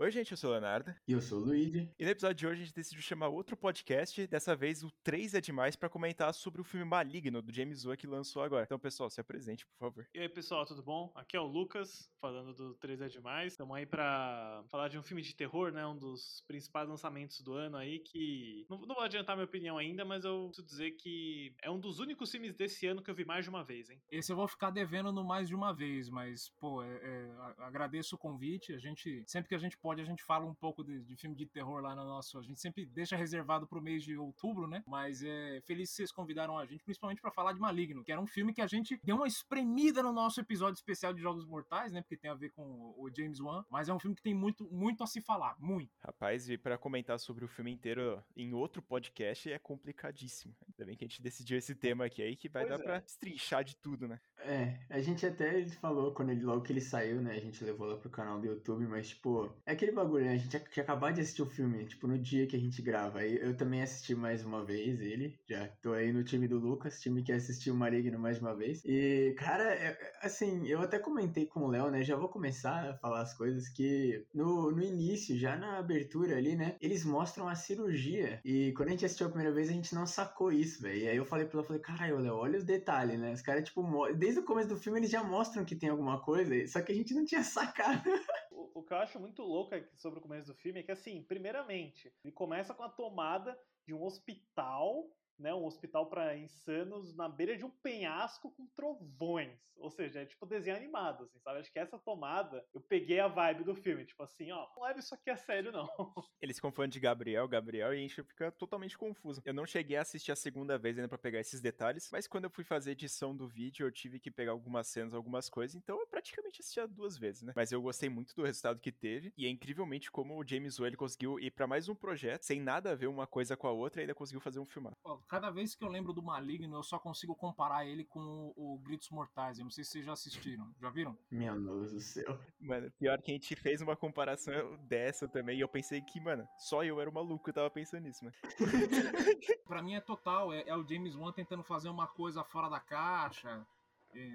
Oi, gente, eu sou o Leonardo. E eu sou o Luigi. E no episódio de hoje a gente decidiu chamar outro podcast, dessa vez o 3 é Demais, para comentar sobre o filme Maligno, do James Wan, que lançou agora. Então, pessoal, se apresente, por favor. E aí, pessoal, tudo bom? Aqui é o Lucas, falando do 3 é Demais. Estamos aí para falar de um filme de terror, né? Um dos principais lançamentos do ano aí, que... Não, não vou adiantar minha opinião ainda, mas eu preciso dizer que é um dos únicos filmes desse ano que eu vi mais de uma vez, hein? Esse eu vou ficar devendo no mais de uma vez, mas, pô, é, é, agradeço o convite. A gente, sempre que a gente pode, a gente fala um pouco de, de, filme de terror lá no nosso. A gente sempre deixa reservado pro mês de outubro, né? Mas é feliz que vocês convidaram a gente, principalmente para falar de Maligno, que era um filme que a gente deu uma espremida no nosso episódio especial de Jogos Mortais, né? Porque tem a ver com o James Wan. Mas é um filme que tem muito, muito a se falar, muito. Rapaz, e para comentar sobre o filme inteiro em outro podcast é complicadíssimo. Ainda bem que a gente decidiu esse tema aqui aí, que vai pois dar é. pra estrinchar de tudo, né? É, a gente até falou quando ele logo que ele saiu, né? A gente levou lá pro canal do YouTube, mas, tipo, é aquele bagulho, né? A gente tinha acabado de assistir o filme, tipo, no dia que a gente grava. Eu também assisti mais uma vez ele, já tô aí no time do Lucas, time que assistiu o Maligno mais uma vez. E, cara, é, assim, eu até comentei com o Léo, né? Já vou começar a falar as coisas que no, no início, já na abertura ali, né? Eles mostram a cirurgia. E quando a gente assistiu a primeira vez, a gente não sacou isso, velho. E aí eu falei pra ela, falei, caralho, Léo, olha os detalhes, né? Os caras, tipo, desde o começo do filme eles já mostram que tem alguma coisa, só que a gente não tinha sacado. o, que eu acho muito louco sobre o começo do filme é que, assim, primeiramente, ele começa com a tomada de um hospital né, um hospital para insanos na beira de um penhasco com trovões. Ou seja, é tipo desenho animado, assim, sabe? Acho que essa tomada, eu peguei a vibe do filme, tipo assim, ó, não leve isso aqui a sério, não. Eles se confundem de Gabriel, Gabriel, e a gente fica totalmente confuso. Eu não cheguei a assistir a segunda vez ainda para pegar esses detalhes, mas quando eu fui fazer edição do vídeo, eu tive que pegar algumas cenas, algumas coisas, então eu praticamente assisti duas vezes, né? Mas eu gostei muito do resultado que teve, e é incrivelmente como o James Wan conseguiu ir para mais um projeto, sem nada a ver uma coisa com a outra, e ainda conseguiu fazer um filmar cada vez que eu lembro do Maligno, eu só consigo comparar ele com o, o Gritos Mortais. Eu não sei se vocês já assistiram. Já viram? Meu Deus do céu. Mano, pior que a gente fez uma comparação dessa também. E eu pensei que, mano, só eu era o maluco, eu tava pensando nisso, mano. pra mim é total. É, é o James Wan tentando fazer uma coisa fora da caixa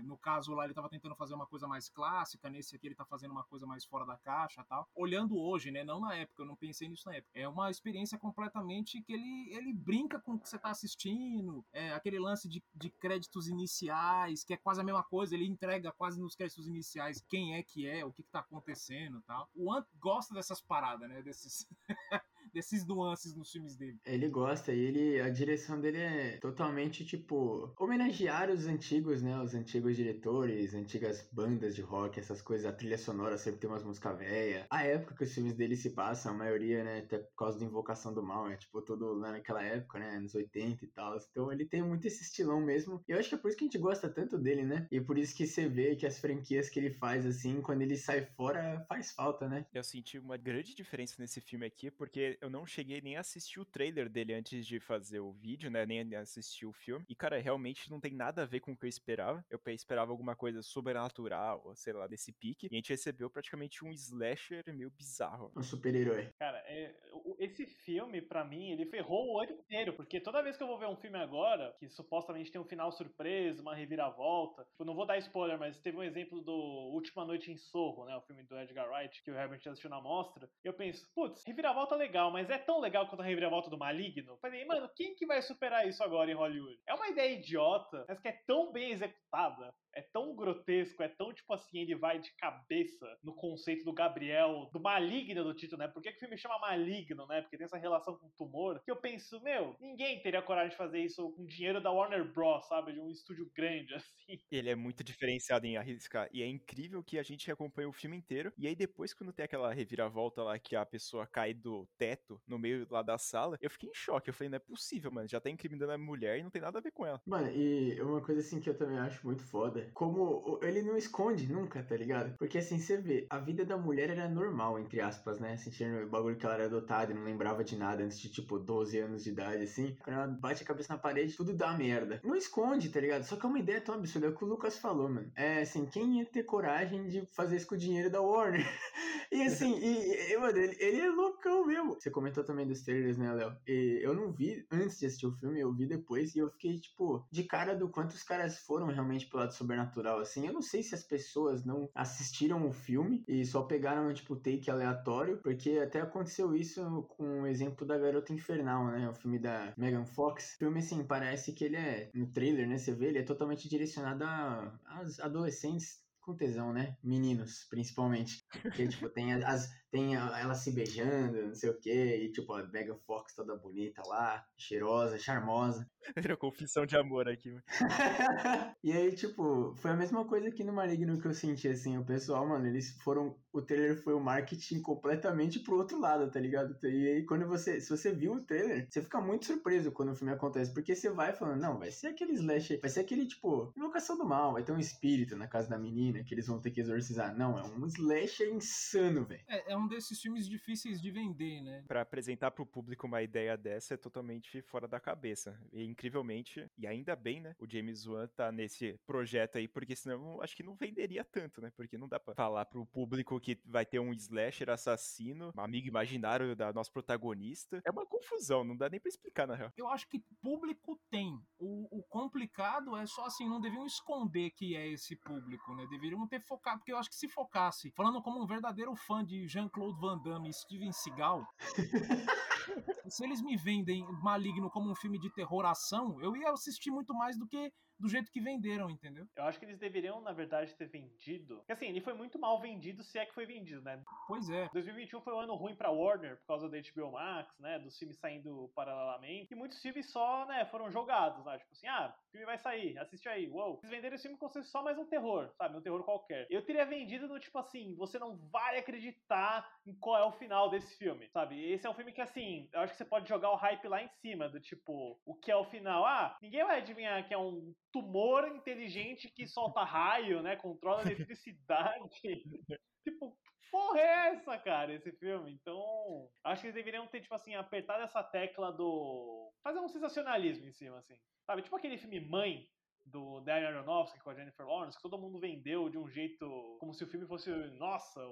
no caso lá ele estava tentando fazer uma coisa mais clássica, nesse aqui ele está fazendo uma coisa mais fora da caixa tal. Olhando hoje, né? Não na época, eu não pensei nisso na época. É uma experiência completamente que ele, ele brinca com o que você está assistindo. É aquele lance de, de créditos iniciais, que é quase a mesma coisa, ele entrega quase nos créditos iniciais quem é que é, o que, está acontecendo tal. O Ant gosta dessas paradas, né? Desses. desses nuances nos filmes dele. Ele gosta, e ele, a direção dele é totalmente, tipo, homenagear os antigos, né? Os antigos diretores, antigas bandas de rock, essas coisas. A trilha sonora sempre tem umas músicas velhas. A época que os filmes dele se passam, a maioria, né? Até por causa da Invocação do Mal, é tipo, tudo lá naquela época, né? Anos 80 e tal. Então ele tem muito esse estilão mesmo. E eu acho que é por isso que a gente gosta tanto dele, né? E por isso que você vê que as franquias que ele faz, assim, quando ele sai fora, faz falta, né? Eu senti uma grande diferença nesse filme aqui, porque eu não cheguei nem a assistir o trailer dele antes de fazer o vídeo, né? Nem assistir o filme. E, cara, realmente não tem nada a ver com o que eu esperava. Eu esperava alguma coisa sobrenatural, ou sei lá, desse pique. E a gente recebeu praticamente um slasher meio bizarro. Um super-herói. Cara, é, esse filme, para mim, ele ferrou o ano inteiro. Porque toda vez que eu vou ver um filme agora, que supostamente tem um final surpresa, uma reviravolta. Eu não vou dar spoiler, mas teve um exemplo do Última Noite em Sorro, né? O filme do Edgar Wright, que o Herbert assistiu na mostra. Eu penso, putz, reviravolta legal, mas é tão legal quanto a reviravolta do Maligno. Falei, mano, quem que vai superar isso agora em Hollywood? É uma ideia idiota, mas que é tão bem executada é tão grotesco, é tão tipo assim, ele vai de cabeça no conceito do Gabriel, do maligno do título, né? Por que, que o filme chama maligno, né? Porque tem essa relação com tumor. Que eu penso, meu, ninguém teria coragem de fazer isso com dinheiro da Warner Bros, sabe? De um estúdio grande, assim. Ele é muito diferenciado em arriscar. E é incrível que a gente acompanha o filme inteiro. E aí depois, quando tem aquela reviravolta lá que a pessoa cai do teto no meio lá da sala, eu fiquei em choque. Eu falei, não é possível, mano. Já tá incriminando a mulher e não tem nada a ver com ela. Mano, e uma coisa assim que eu também acho muito foda como ele não esconde nunca, tá ligado? Porque assim, você vê, a vida da mulher era normal, entre aspas, né? Sentindo o bagulho que ela era adotada e não lembrava de nada antes de, tipo, 12 anos de idade, assim. Quando ela bate a cabeça na parede, tudo dá merda. Não esconde, tá ligado? Só que é uma ideia tão absurda, é o que o Lucas falou, mano. É assim, quem ia ter coragem de fazer isso com o dinheiro da Warner? E assim, e, e, mano, ele, ele é loucão mesmo. Você comentou também dos trailers, né, Léo? Eu não vi antes de assistir o filme, eu vi depois e eu fiquei, tipo, de cara do quanto os caras foram realmente pro lado sobrenatural, assim. Eu não sei se as pessoas não assistiram o filme e só pegaram, tipo, take aleatório, porque até aconteceu isso com o exemplo da Garota Infernal, né? O filme da Megan Fox. O filme, assim, parece que ele é, no trailer, né? Você vê, ele é totalmente direcionado a adolescentes com tesão, né? Meninos, principalmente. Que, tipo, tem as, tem ela se beijando, não sei o quê, e tipo, a Megan Fox toda bonita lá, cheirosa, charmosa. Era confissão de amor aqui. e aí, tipo, foi a mesma coisa aqui no Maligno que eu senti, assim, o pessoal, mano, eles foram, o trailer foi o marketing completamente pro outro lado, tá ligado? E aí, quando você, se você viu o trailer, você fica muito surpreso quando o filme acontece, porque você vai falando, não, vai ser aquele slash, vai ser aquele, tipo, invocação do mal, vai ter um espírito na casa da menina que eles vão ter que exorcizar. Não, é um slasher insano, velho. É, é um um desses filmes difíceis de vender, né? Para apresentar para o público uma ideia dessa é totalmente fora da cabeça. E incrivelmente, e ainda bem, né? O James Wan tá nesse projeto aí, porque senão acho que não venderia tanto, né? Porque não dá para falar pro público que vai ter um slasher assassino, um amigo imaginário da nosso protagonista. É uma confusão, não dá nem para explicar na real. Eu acho que público tem. O, o complicado é só assim, não deviam esconder que é esse público, né? Deveriam ter focado, porque eu acho que se focasse, falando como um verdadeiro fã de Jean Jean-Claude Van Damme e Steven Seagal, se eles me vendem Maligno como um filme de terror ação, eu ia assistir muito mais do que do jeito que venderam, entendeu? Eu acho que eles deveriam, na verdade, ter vendido. Porque assim, ele foi muito mal vendido, se é que foi vendido, né? Pois é. 2021 foi um ano ruim pra Warner, por causa da HBO Max, né? Dos filmes saindo paralelamente. E muitos filmes só, né, foram jogados, né? Tipo assim, ah, o filme vai sair, assiste aí, uou. Eles venderam esse filme como se fosse só mais um terror, sabe? Um terror qualquer. Eu teria vendido no tipo assim, você não vai acreditar em qual é o final desse filme, sabe? Esse é um filme que, assim, eu acho que você pode jogar o hype lá em cima, do tipo, o que é o final? Ah, ninguém vai adivinhar que é um tumor inteligente que solta raio, né? Controla a eletricidade. tipo, porra é essa, cara, esse filme? Então, acho que eles deveriam ter, tipo assim, apertado essa tecla do. fazer um sensacionalismo em cima, assim. Sabe? Tipo aquele filme Mãe, do Darren Aronofsky com a Jennifer Lawrence, que todo mundo vendeu de um jeito como se o filme fosse, nossa,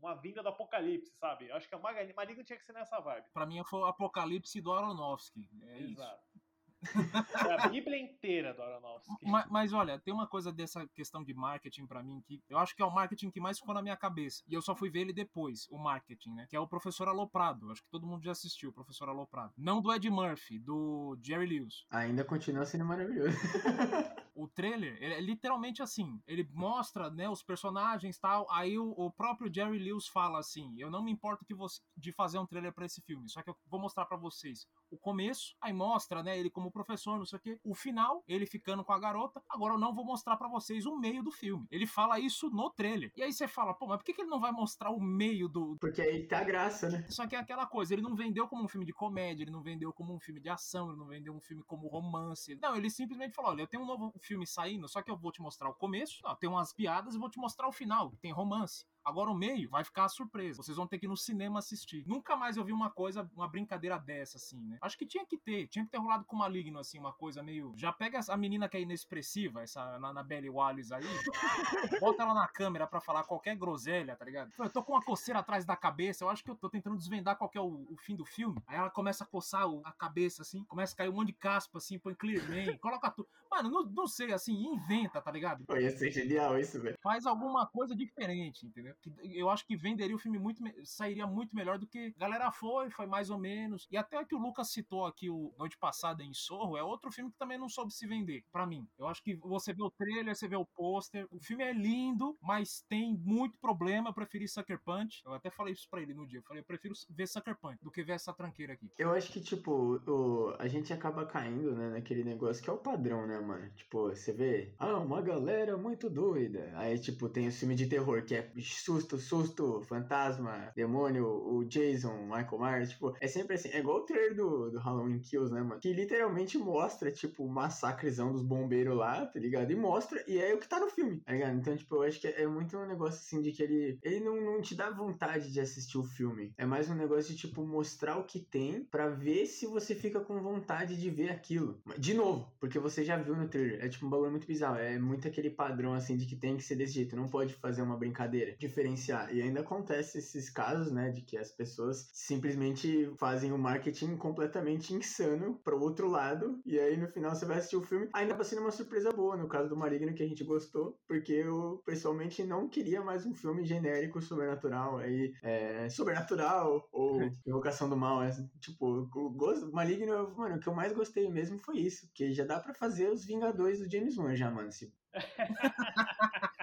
uma vinda do apocalipse, sabe? Acho que a Maligno tinha que ser nessa vibe. Pra mim foi o apocalipse do Aronofsky. É Exato. Isso. É a Bíblia inteira do Aronofsky. Mas, mas, olha, tem uma coisa dessa questão de marketing para mim que eu acho que é o marketing que mais ficou na minha cabeça. E eu só fui ver ele depois, o marketing, né? Que é o Professor Aloprado. Acho que todo mundo já assistiu o Professor Aloprado. Não do Ed Murphy, do Jerry Lewis. Ainda continua sendo maravilhoso. o trailer é literalmente assim. Ele mostra, né, os personagens tal. Aí o, o, próprio Jerry Lewis fala assim: Eu não me importo que você, de fazer um trailer para esse filme, só que eu vou mostrar para vocês o começo, aí mostra, né, ele como professor, não sei o quê. O final, ele ficando com a garota. Agora eu não vou mostrar para vocês o meio do filme. Ele fala isso no trailer. E aí você fala, pô, mas por que, que ele não vai mostrar o meio do. Porque aí tá a graça, né? Só que é aquela coisa, ele não vendeu como um filme de comédia, ele não vendeu como um filme de ação, ele não vendeu um filme como romance. Não, ele simplesmente falou: olha, eu tenho um novo filme saindo, só que eu vou te mostrar o começo, ó, tem umas piadas e vou te mostrar o final, tem romance. Agora o meio vai ficar surpresa. Vocês vão ter que ir no cinema assistir. Nunca mais eu vi uma coisa, uma brincadeira dessa, assim, né? Acho que tinha que ter. Tinha que ter rolado com o Maligno, assim, uma coisa meio. Já pega a menina que é inexpressiva, essa na, na Belly Wallace aí. bota ela na câmera pra falar qualquer groselha, tá ligado? Eu tô com uma coceira atrás da cabeça. Eu acho que eu tô tentando desvendar qual é o, o fim do filme. Aí ela começa a coçar o, a cabeça, assim. Começa a cair um monte de caspa, assim. Põe clear man, coloca tudo. Mano, não, não sei, assim, inventa, tá ligado? Ia ser genial isso, velho. Faz alguma coisa diferente, entendeu? Eu acho que venderia o filme muito, sairia muito melhor do que galera foi, foi mais ou menos. E até que o Lucas citou aqui o Noite Passada em Sorro, é outro filme que também não soube se vender, para mim. Eu acho que você vê o trailer, você vê o pôster, o filme é lindo, mas tem muito problema, eu preferi Sucker Punch. Eu até falei isso pra ele no dia, eu falei, eu prefiro ver Sucker Punch do que ver essa tranqueira aqui. Eu acho que, tipo, o, a gente acaba caindo, né, naquele negócio que é o padrão, né, mano? Tipo, você vê, ah, uma galera muito doida. Aí, tipo, tem o filme de terror que é susto, susto, fantasma, demônio, o Jason, Michael Myers. Tipo, é sempre assim. É igual o trailer do, do Halloween Kills, né, mano? Que literalmente mostra, tipo, o massacrezão dos bombeiros lá, tá ligado? E mostra, e é o que tá no filme, tá ligado? Então, tipo, eu acho que é muito um negócio assim de que ele, ele não, não te dá vontade de assistir o filme. É mais um negócio de, tipo, mostrar o que tem para ver se você fica com vontade de ver aquilo. De novo, porque você já viu no trailer. É tipo um bagulho muito bizarro. É muito aquele padrão assim de que tem que ser desse jeito. Não pode fazer uma brincadeira. De diferenciar. E ainda acontece esses casos, né, de que as pessoas simplesmente fazem o marketing completamente insano pro outro lado, e aí no final você vai assistir o filme, ainda vai sendo uma surpresa boa, no caso do Maligno, que a gente gostou, porque eu pessoalmente não queria mais um filme genérico sobrenatural, aí, é, sobrenatural, ou Invocação do Mal, é, tipo, o gosto, Maligno, mano, o que eu mais gostei mesmo foi isso, porque já dá para fazer os Vingadores do James Wan já, mano, se o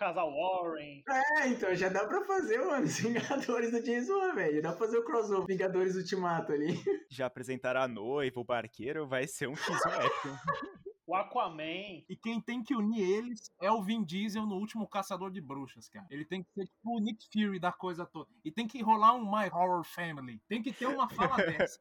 casal Warren. É, então já dá pra fazer, mano, os Vingadores do James Wan, velho. Dá pra fazer o crossover Vingadores Ultimato ali. Já apresentaram a noiva, o barqueiro, vai ser um X épico. o Aquaman. E quem tem que unir eles é o Vin Diesel no último Caçador de Bruxas, cara. Ele tem que ser tipo o Nick Fury da coisa toda. E tem que rolar um My Horror Family. Tem que ter uma fala dessa.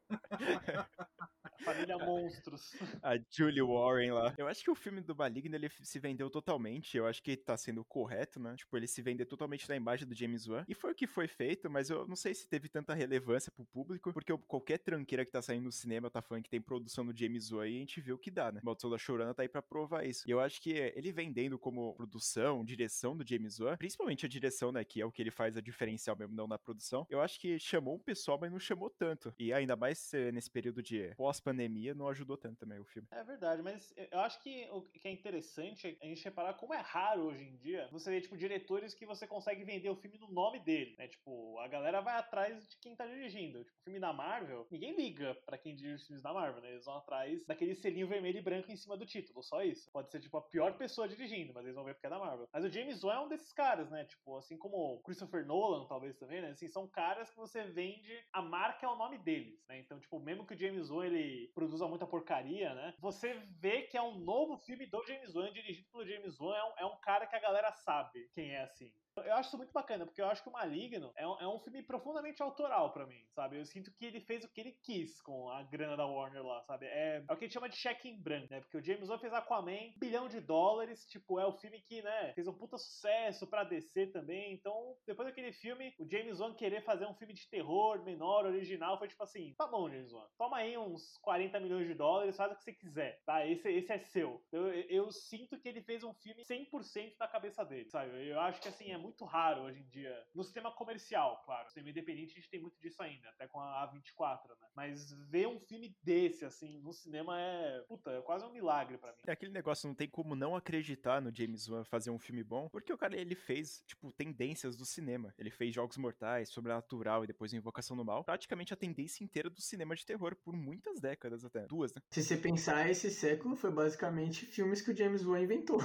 Família Monstros. A Julie Warren lá. Eu acho que o filme do Maligno, ele se vendeu totalmente. Eu acho que tá sendo correto, né? Tipo, ele se vendeu totalmente na imagem do James Wan. E foi o que foi feito, mas eu não sei se teve tanta relevância pro público, porque qualquer tranqueira que tá saindo no cinema tá falando que tem produção do James Wan e a gente viu o que dá, né? Maldição da Chorana tá aí pra provar isso. E eu acho que ele vendendo como produção, direção do James Wan, principalmente a direção, né? Que é o que ele faz a diferencial mesmo, não na produção. Eu acho que chamou um pessoal, mas não chamou tanto. E ainda mais eh, nesse período de pós pandemia não ajudou tanto também o filme. É verdade, mas eu acho que o que é interessante é a gente reparar como é raro hoje em dia você ver, tipo, diretores que você consegue vender o filme no nome dele, né? Tipo, a galera vai atrás de quem tá dirigindo. Tipo, o filme da Marvel, ninguém liga para quem dirige os filmes da Marvel, né? Eles vão atrás daquele selinho vermelho e branco em cima do título, só isso. Pode ser, tipo, a pior pessoa dirigindo, mas eles vão ver porque é da Marvel. Mas o James Wan é um desses caras, né? Tipo, assim como Christopher Nolan, talvez também, né? Assim, são caras que você vende, a marca é o nome deles, né? Então, tipo, mesmo que o James Wan, ele produza muita porcaria, né? Você vê que é um novo filme do James Wan, dirigido pelo James Wan, é um, é um cara que a galera sabe quem é assim. Eu acho isso muito bacana, porque eu acho que o Maligno é um, é um filme profundamente autoral para mim, sabe? Eu sinto que ele fez o que ele quis com a grana da Warner lá, sabe? É, é o que a gente chama de cheque em branco, né? Porque o James Wan fez Aquaman, um bilhão de dólares, tipo, é o filme que, né, fez um puta sucesso pra DC também. Então, depois daquele filme, o James Wan querer fazer um filme de terror menor, original, foi tipo assim: tá bom, James Wan, toma aí uns 40 milhões de dólares, faz o que você quiser, tá? Esse, esse é seu. Eu, eu sinto que ele fez um filme 100% da cabeça dele, sabe? Eu acho que, assim, é muito muito raro hoje em dia. No sistema comercial, claro. No cinema independente a gente tem muito disso ainda, até com a A24, né? Mas ver um filme desse, assim, no cinema é. Puta, é quase um milagre para mim. É aquele negócio, não tem como não acreditar no James Wan fazer um filme bom, porque o cara, ele fez, tipo, tendências do cinema. Ele fez Jogos Mortais, Sobrenatural e depois Invocação do Mal. Praticamente a tendência inteira do cinema de terror por muitas décadas até. Duas, né? Se você pensar, esse século foi basicamente filmes que o James Wan inventou.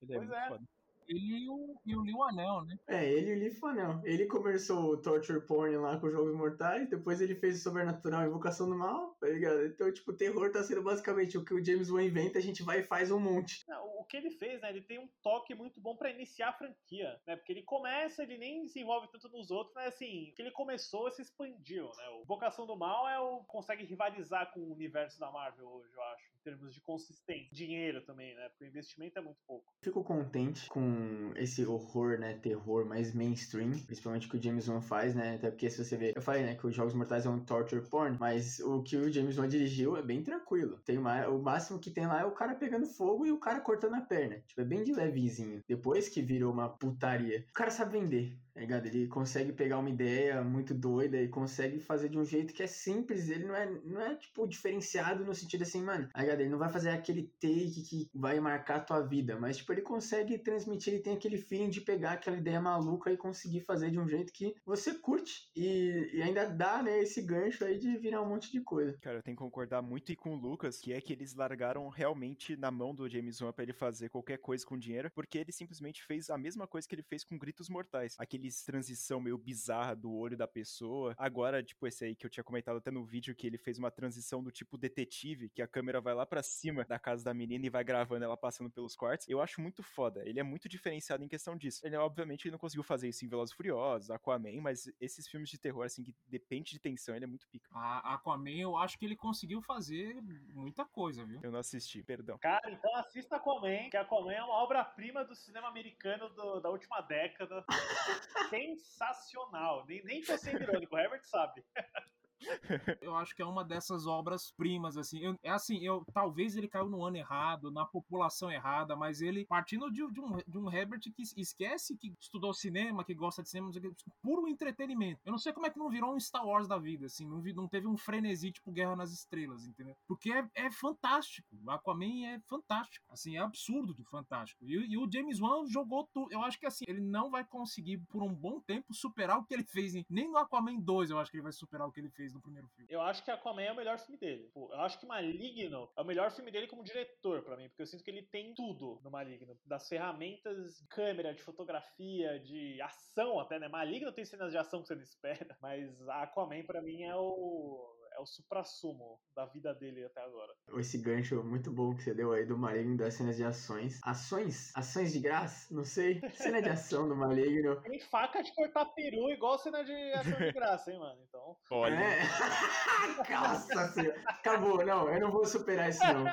Ele é pois é. Foda. Ele e o, e o Liu Anel, né? É, ele e o Liu Anel. Ele começou o Torture Porn lá com Jogos Mortais, depois ele fez o Sobrenatural Invocação do Mal, tá ligado? Então, tipo, o terror tá sendo basicamente o que o James Wan inventa, a gente vai e faz um monte. Não, o que ele fez, né? Ele tem um toque muito bom para iniciar a franquia, né? Porque ele começa, ele nem se envolve tanto nos outros, mas assim, que ele começou se expandiu, né? O Invocação do Mal é o consegue rivalizar com o universo da Marvel hoje, eu acho, termos de consistência. Dinheiro também, né? Porque o investimento é muito pouco. Fico contente com esse horror, né, terror mais mainstream, principalmente que o James Wan faz, né, até porque se você ver, eu falei, né, que os Jogos Mortais é um torture porn, mas o que o James Wan dirigiu é bem tranquilo. Tem uma, o máximo que tem lá é o cara pegando fogo e o cara cortando a perna, tipo, é bem de levezinho. Depois que virou uma putaria. O cara sabe vender, ligado? Ele consegue pegar uma ideia muito doida e consegue fazer de um jeito que é simples, ele não é, não é tipo, diferenciado no sentido assim, mano, tá ligado? Ele não vai fazer aquele take que vai marcar a tua vida, mas, tipo, ele consegue transmitir ele tem aquele feeling de pegar aquela ideia maluca e conseguir fazer de um jeito que você curte e, e ainda dá, né, esse gancho aí de virar um monte de coisa. Cara, eu tenho que concordar muito com o Lucas, que é que eles largaram realmente na mão do James Wan pra ele fazer qualquer coisa com dinheiro, porque ele simplesmente fez a mesma coisa que ele fez com Gritos Mortais. Aqueles transição meio bizarra do olho da pessoa. Agora, tipo, esse aí que eu tinha comentado até no vídeo, que ele fez uma transição do tipo detetive, que a câmera vai lá para cima da casa da menina e vai gravando ela passando pelos quartos. Eu acho muito foda. Ele é muito diferenciado em questão disso. Ele, obviamente, ele não conseguiu fazer isso em Velozes Furiosos, Aquaman, mas esses filmes de terror, assim, que depende de tensão, ele é muito pica. A Aquaman, eu acho que ele conseguiu fazer muita coisa, viu? Eu não assisti, perdão. Cara, então assista Aquaman, que Aquaman é uma obra-prima do cinema americano do, da última década. Sensacional. Nem, nem tô sendo irônico, o Herbert sabe. eu acho que é uma dessas obras primas, assim. Eu, é assim, eu talvez ele caiu no ano errado, na população errada, mas ele, partindo de, de, um, de um Herbert que esquece que estudou cinema, que gosta de cinema, puro entretenimento. Eu não sei como é que não virou um Star Wars da vida, assim, não, não teve um frenesi tipo Guerra nas Estrelas, entendeu? Porque é, é fantástico. Aquaman é fantástico. Assim, é absurdo de fantástico. E, e, o James Wan jogou tudo. Eu acho que assim, ele não vai conseguir por um bom tempo superar o que ele fez. Nem no Aquaman 2 eu acho que ele vai superar o que ele fez no primeiro filme. Eu acho que Aquaman é o melhor filme dele. Eu acho que Maligno é o melhor filme dele como diretor para mim, porque eu sinto que ele tem tudo no Maligno, das ferramentas de câmera, de fotografia, de ação até, né? Maligno tem cenas de ação que você não espera, mas Aquaman para mim é o é o supra-sumo da vida dele até agora. Esse gancho muito bom que você deu aí do Maligno das cenas de ações. Ações? Ações de graça? Não sei. Cena de ação do Maligno. Tem faca de cortar peru igual cena de ação de graça, hein, mano? Então. Olha. É. Nossa senhora. Acabou. Não, eu não vou superar isso, não.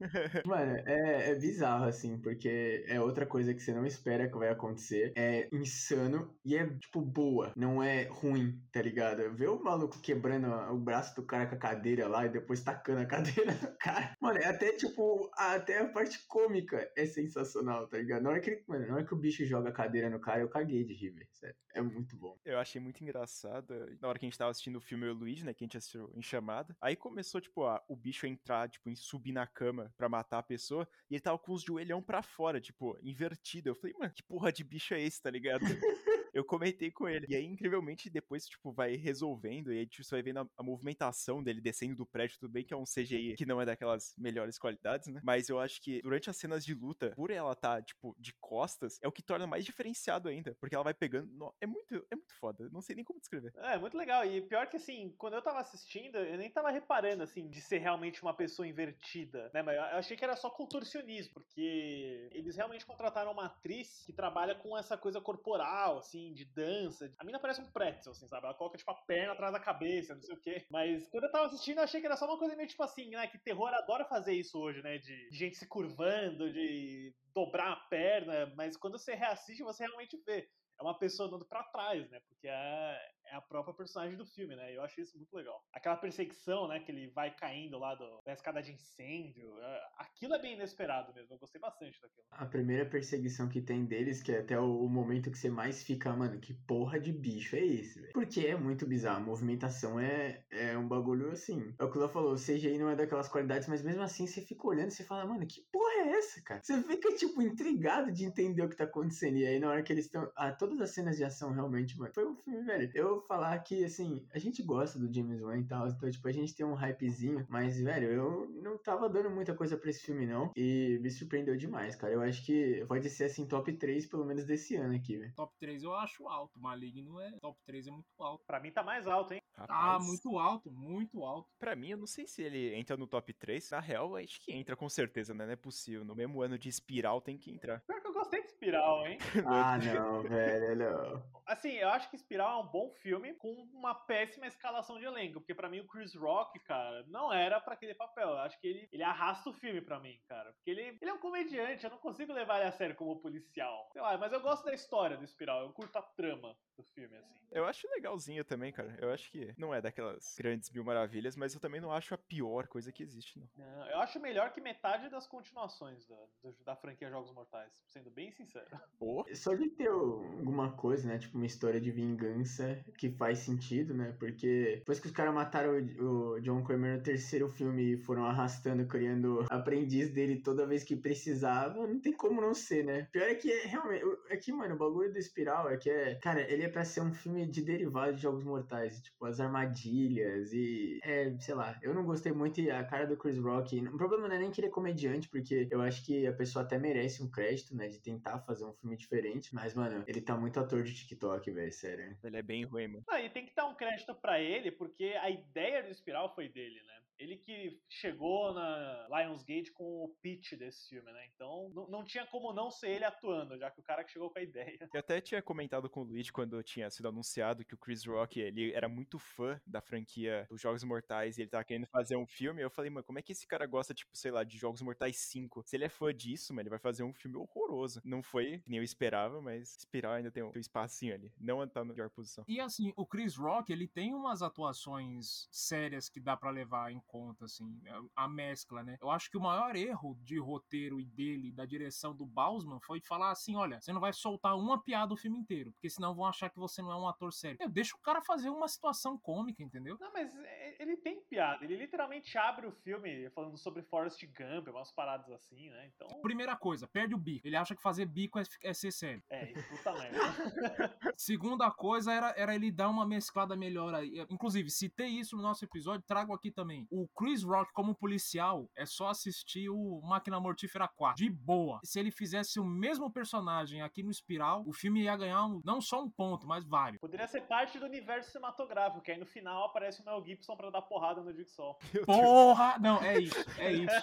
Mano, é, é bizarro, assim, porque é outra coisa que você não espera que vai acontecer. É insano e é, tipo, boa. Não é ruim, tá ligado? Ver o maluco quebrando o braço do cara com a cadeira lá e depois tacando a cadeira no cara. Mano, é até, tipo, até a parte cômica é sensacional, tá ligado? Na hora que, mano, na hora que o bicho joga a cadeira no cara, eu caguei de rir, velho. Sério. É muito bom. Eu achei muito engraçado. Na hora que a gente tava assistindo o filme Eu o Luigi, né? Que a gente assistiu em chamada. Aí começou, tipo, a, o bicho entrar, tipo, em subir na cama para matar a pessoa, e ele tava com os joelhão para fora, tipo, invertido. Eu falei, mano, que porra de bicho é esse, tá ligado? eu comentei com ele. E aí, incrivelmente, depois, tipo, vai resolvendo, e aí tipo, você vai vendo a, a, movimentação dele descendo do prédio, tudo bem que é um CGI que não é daquelas melhores qualidades, né? Mas eu acho que durante as cenas de luta, por ela tá, tipo, de costas, é o que torna mais diferenciado ainda, porque ela vai pegando. No... É muito, é muito foda, não sei nem como descrever. É, muito legal. E pior que, assim, quando eu tava assistindo, eu nem tava reparando, assim, de ser realmente uma pessoa invertida, né? Mas eu achei que era só contorcionismo, porque eles realmente contrataram uma atriz que trabalha com essa coisa corporal, assim, assim, de dança. A mina parece um pretzel, assim, sabe? Ela coloca, tipo, a perna atrás da cabeça, não sei o quê. Mas quando eu tava assistindo, eu achei que era só uma coisa meio, tipo assim, né? Que terror adora fazer isso hoje, né? De gente se curvando, de dobrar a perna. Mas quando você reassiste, você realmente vê. É uma pessoa andando pra trás, né? Porque é, é a própria personagem do filme, né? Eu achei isso muito legal. Aquela perseguição, né? Que ele vai caindo lá do, da escada de incêndio. É, aquilo é bem inesperado mesmo. Eu gostei bastante daquilo. A primeira perseguição que tem deles, que é até o, o momento que você mais fica, mano, que porra de bicho é esse, velho? Porque é muito bizarro. A movimentação é, é um bagulho assim. É o que o falou, o CGI não é daquelas qualidades, mas mesmo assim você fica olhando e você fala, mano, que porra é essa, cara? Você fica, tipo, intrigado de entender o que tá acontecendo. E aí, na hora que eles estão. Ah, todas as cenas de ação, realmente, mano. Foi um filme, velho. Eu falar que, assim, a gente gosta do James Wan e tal, então, tipo, a gente tem um hypezinho, mas, velho, eu não tava dando muita coisa pra esse filme, não, e me surpreendeu demais, cara. Eu acho que pode ser, assim, top 3, pelo menos desse ano aqui, velho. Top 3 eu acho alto, Maligno é, top 3 é muito alto. Pra mim tá mais alto, hein? Rapaz. Ah, muito alto, muito alto. Pra mim, eu não sei se ele entra no top 3, na real, acho que entra com certeza, né? Não é possível, no mesmo ano de Espiral tem que entrar. Pior que eu gostei de Espiral, hein? ah, não, velho. Assim, eu acho que Espiral é um bom filme com uma péssima escalação de elenco, porque para mim o Chris Rock, cara, não era para aquele papel. Eu acho que ele, ele arrasta o filme para mim, cara. Porque ele, ele é um comediante, eu não consigo levar ele a sério como policial. Sei lá, mas eu gosto da história do Espiral, eu curto a trama do filme, assim. Eu acho legalzinho também, cara. Eu acho que não é daquelas grandes mil maravilhas, mas eu também não acho a pior coisa que existe, não. não eu acho melhor que metade das continuações da, da franquia Jogos Mortais, sendo bem sincero. Oh. Só de ter alguma coisa, né? Tipo uma história de vingança que faz sentido, né? Porque depois que os caras mataram o, o, John Kramer no terceiro filme e foram arrastando, criando aprendiz dele toda vez que precisava, não tem como não ser, né? Pior é que é realmente. É que, mano, o bagulho do Espiral é que é. Cara, ele é pra ser um filme de derivado de Jogos Mortais. Tipo, as armadilhas e. É, sei lá. Eu não gostei muito e a cara do Chris Rock. O problema não é nem que ele é comediante, porque eu acho que a pessoa até merece um crédito, né? De tentar fazer um filme diferente. Mas, mano, ele tá muito ator de TikTok, velho. Sério. Ele é bem ruim, mano. Ah, e tem que dar um crédito para ele, porque a ideia do Espiral foi dele, né? Ele que chegou na Lionsgate com o pitch desse filme, né? Então não, não tinha como não ser ele atuando, já que o cara que chegou com a ideia. Eu até tinha comentado com o Luigi quando tinha sido anunciado que o Chris Rock, ele era muito fã da franquia dos Jogos Mortais e ele tava querendo fazer um filme. Eu falei, mano, como é que esse cara gosta, tipo, sei lá, de Jogos Mortais 5? Se ele é fã disso, mano, ele vai fazer um filme horroroso. Não foi que nem eu esperava, mas Espiral ainda tem um, tem um espacinho ali. Não tá na pior posição. E assim, o Chris Rock, ele tem umas atuações sérias que dá para levar em conta, assim, a, a, mescla, né? Eu acho que o maior erro de roteiro e dele, da direção do Bausman, foi falar assim: olha, você não vai soltar uma piada o filme inteiro, porque senão vão achar que você não é um ator sério. Eu deixo o cara fazer uma situação cômica, entendeu? Não, mas ele tem piada. Ele literalmente abre o filme falando sobre Forrest Gump, umas paradas assim, né? Então. Primeira coisa, perde o bico. Ele acha que fazer bico é, é ser sério. É, puta merda. Segunda coisa era, era ele dar uma mesclada melhor aí. Inclusive, citei isso no nosso episódio, trago aqui também. O Chris Rock, como policial, é só assistir o Máquina Mortífera 4. De boa. Se ele fizesse o mesmo personagem aqui no Espiral, o filme ia ganhar um, não só um ponto, mas vários. Poderia ser parte do universo cinematográfico, que aí no final aparece o Mel Gibson pra dar porrada no Jigsaw. Porra! Não, é isso, é isso.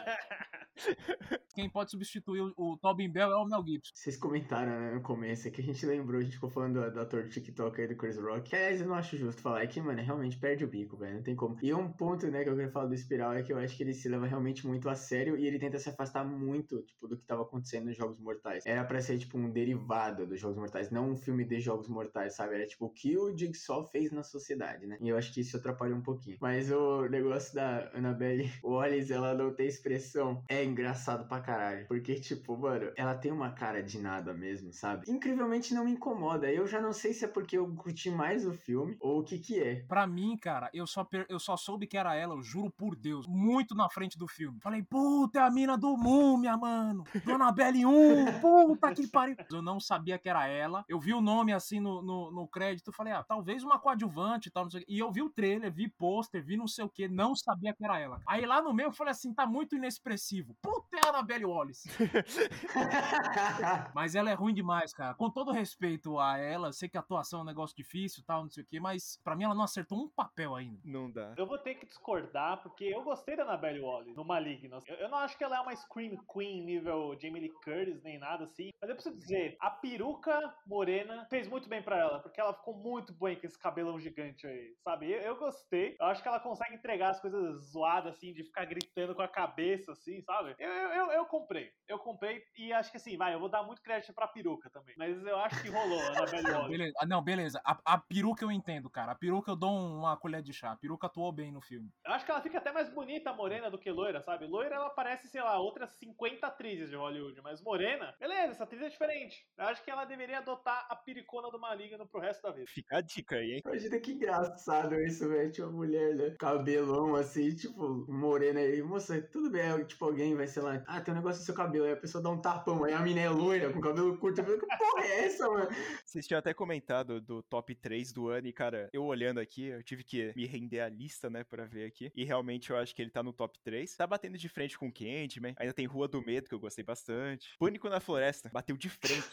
Quem pode substituir o, o Tobin Bell é o Mel Gibson. Vocês comentaram né, no começo, é que a gente lembrou, a gente ficou falando do, do ator do TikTok aí do Chris Rock. Que, aliás, eu não acho justo falar, é que, mano, realmente perde o bico, velho. Não tem como. E um ponto, né, que eu queria falar do Espiral é que eu acho que ele se leva realmente muito a sério e ele tenta se afastar muito, tipo, do que tava acontecendo nos Jogos Mortais. Era pra ser, tipo, um derivado dos Jogos Mortais, não um filme de Jogos Mortais, sabe? Era, tipo, o que o Jigsaw fez na sociedade, né? E eu acho que isso atrapalha um pouquinho. Mas o negócio da Annabelle Wallace, ela não tem expressão, é engraçado pra caralho. Porque, tipo, mano, ela tem uma cara de nada mesmo, sabe? Incrivelmente não me incomoda. Eu já não sei se é porque eu curti mais o filme ou o que que é. Pra mim, cara, eu só, per... eu só soube que era ela, eu juro por Deus, muito na frente do filme. Falei, puta, é a mina do Múmia, mano. Dona Belly 1, puta que pariu. Eu não sabia que era ela. Eu vi o nome assim no, no, no crédito, falei, ah, talvez uma coadjuvante e tal, não sei o quê. E eu vi o trailer, vi pôster, vi não sei o que, não sabia que era ela. Aí lá no meio eu falei assim, tá muito inexpressivo. Puta, é a Annabelle Wallace. mas ela é ruim demais, cara. Com todo respeito a ela, eu sei que a atuação é um negócio difícil tal, não sei o que, mas pra mim ela não acertou um papel ainda. Não dá. Eu vou ter que discordar, porque eu gostei da Annabelle Wallace no Maligno. Eu, eu não acho que ela é uma Scream Queen nível Jamie Lee Curtis, nem nada assim. Mas eu preciso dizer, a peruca morena fez muito bem pra ela, porque ela ficou muito bem com esse cabelão gigante aí, sabe? Eu, eu gostei. Eu acho que ela consegue entregar as coisas zoadas, assim, de ficar gritando com a cabeça, assim, sabe? Eu, eu, eu, eu comprei. Eu comprei e acho que assim, vai, eu vou dar muito crédito pra peruca também. Mas eu acho que rolou, Annabelle Wallace. Beleza. Ah, Não, beleza. A, a peruca eu entendo, cara. A peruca eu dou um- uma colher de chá. A peruca atuou bem no filme. Eu acho que ela fica até mais bonita, morena, do que loira, sabe? Loira, ela parece, sei lá, outras 50 atrizes de Hollywood. Mas morena, beleza, essa atriz é diferente. Eu acho que ela deveria adotar a piricona do Maligno pro resto da vida. Fica a dica aí, hein? Imagina que engraçado isso, velho. Tipo, uma mulher, né? Cabelão assim, tipo, morena aí. Moça, tudo bem. aí, Tipo, alguém vai, sei lá, ah, tem um negócio no seu cabelo. Aí a pessoa dá um tapão. Aí a mina é loira, com cabelo curto. Eu falei, que porra é essa, mano? Vocês tinham até comentado do top 3 do ano, e cara, eu olhando aqui, eu tive que me render a lista, né, pra ver aqui. E realmente eu acho que ele tá no top 3. Tá batendo de frente com o Candyman. Ainda tem Rua do Medo, que eu gostei bastante. Pânico na Floresta, bateu de frente.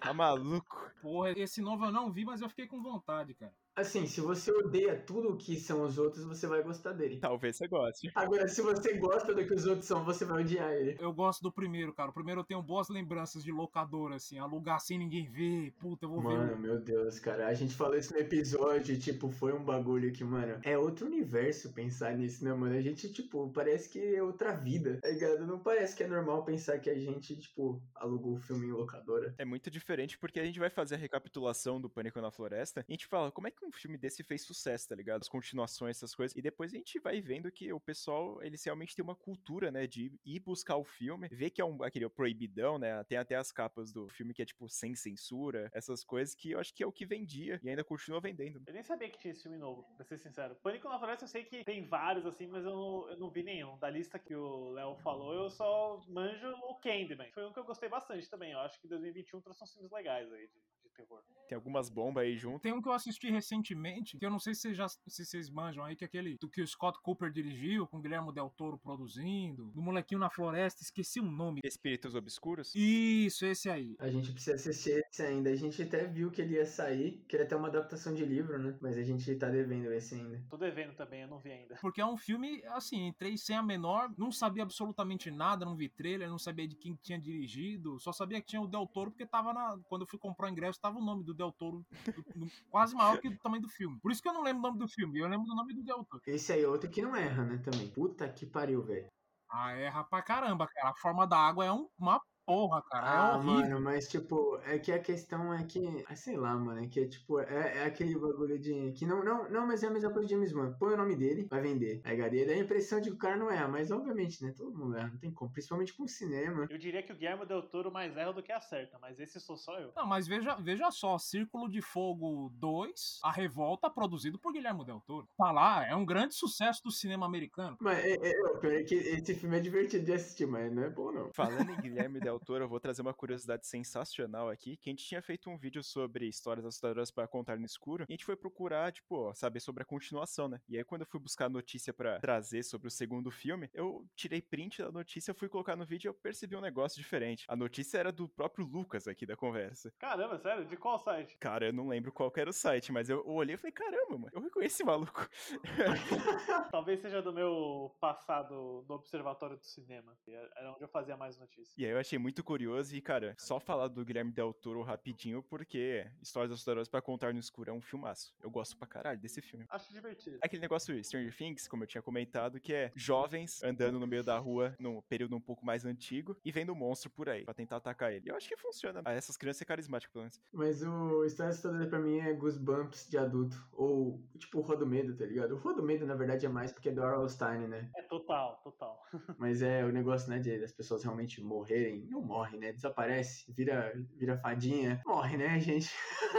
Tá maluco? Porra, esse novo eu não vi, mas eu fiquei com vontade, cara. Assim, se você odeia tudo o que são os outros, você vai gostar dele. Talvez você goste. Agora, se você gosta do que os outros são, você vai odiar ele. Eu gosto do primeiro, cara. O primeiro eu tenho boas lembranças de locadora, assim. Alugar sem ninguém ver. Puta, eu vou Mano, ver. meu Deus, cara. A gente falou isso no episódio, tipo, foi um bagulho que, mano, é outro universo pensar nisso, né, mano? A gente, tipo, parece que é outra vida, tá ligado? Não parece que é normal pensar que a gente, tipo, alugou o filme em locadora. É muito diferente porque a gente vai fazer a recapitulação do Pânico na Floresta e a gente fala, como é que um filme desse fez sucesso, tá ligado? As continuações, essas coisas. E depois a gente vai vendo que o pessoal, eles realmente tem uma cultura, né, de ir buscar o filme, ver que é um, aquele proibidão, né? Tem até as capas do filme que é, tipo, sem censura, essas coisas que eu acho que é o que vendia e ainda continua vendendo. Eu nem sabia que tinha esse filme novo, pra ser sincero. Pânico na Floresta eu sei que tem vários, assim, mas eu não, eu não vi nenhum. Da lista que o Léo falou, eu só manjo o Candyman. Foi um que eu gostei bastante também. Eu acho que 2021 trouxe uns filmes legais aí de, horror. Tem algumas bombas aí junto. Tem um que eu assisti recentemente, que eu não sei se vocês, já, se vocês manjam aí, que é aquele do que o Scott Cooper dirigiu, com o Guilherme Del Toro produzindo, do molequinho na floresta, esqueci o nome. Espíritos Obscuros? Isso, esse aí. A gente precisa assistir esse ainda. A gente até viu que ele ia sair, que ele até uma adaptação de livro, né? Mas a gente tá devendo esse ainda. Tô devendo também, eu não vi ainda. Porque é um filme, assim, entrei sem a menor, não sabia absolutamente nada, não vi trailer, não sabia de quem tinha dirigido, só sabia que tinha o Del Toro, porque tava na. Quando eu fui comprar o ingresso, tava o nome do Del Toro do- do- quase maior que o tamanho do filme. Por isso que eu não lembro o nome do filme, eu lembro do nome do Del Toro. Esse aí é outro que não erra, né? Também. Puta que pariu, velho. Ah, erra pra caramba, cara. A forma da água é um- uma porra, cara. é Ah, horrível. mano, mas tipo, é que a questão é que, ah, sei lá, mano, é que é tipo, é, é aquele bagulho de que não, não, não, mas é a mesma coisa de James Wan. Põe o nome dele, vai vender. Aí, cara, dá a impressão de que o cara não erra, mas obviamente, né, todo mundo erra, não tem como, principalmente com cinema. Eu diria que o Guilherme Del Toro mais erra do que acerta, mas esse sou só eu. Não, mas veja, veja só, Círculo de Fogo 2, A Revolta, produzido por Guilherme Del Toro. Tá lá, é um grande sucesso do cinema americano. Mas é, é, o é que esse filme é divertido de assistir, mas não é bom não. Falando em Guilherme Del Toro, eu vou trazer uma curiosidade sensacional aqui, que a gente tinha feito um vídeo sobre histórias assustadoras para contar no escuro, e a gente foi procurar, tipo, ó, saber sobre a continuação, né? E aí quando eu fui buscar a notícia pra trazer sobre o segundo filme, eu tirei print da notícia, fui colocar no vídeo e eu percebi um negócio diferente. A notícia era do próprio Lucas aqui da conversa. Caramba, sério? De qual site? Cara, eu não lembro qual que era o site, mas eu, olhei e falei, caramba, mano, eu reconheci esse maluco. Talvez seja do meu passado no Observatório do Cinema. que Era onde eu fazia mais notícias. E aí eu achei muito curioso e, cara, só falar do Guilherme Del Toro rapidinho, porque Histórias Assustadoras pra Contar no Escuro é um filmaço. Eu gosto pra caralho desse filme. Acho divertido. Aquele negócio Stranger Things, como eu tinha comentado, que é jovens andando no meio da rua num período um pouco mais antigo e vendo um monstro por aí pra tentar atacar ele. E eu acho que funciona. Ah, essas crianças é carismático, pelo menos. Mas o História Assustadora pra mim é Goosebumps de adulto, ou tipo o Rua do Medo, tá ligado? O Rua do Medo, na verdade, é mais porque é do R.L. Stein, né? É total, total. Mas é o negócio, né, de as pessoas realmente morrerem. Não morre, né? Desaparece, vira, vira fadinha. Morre, né, gente?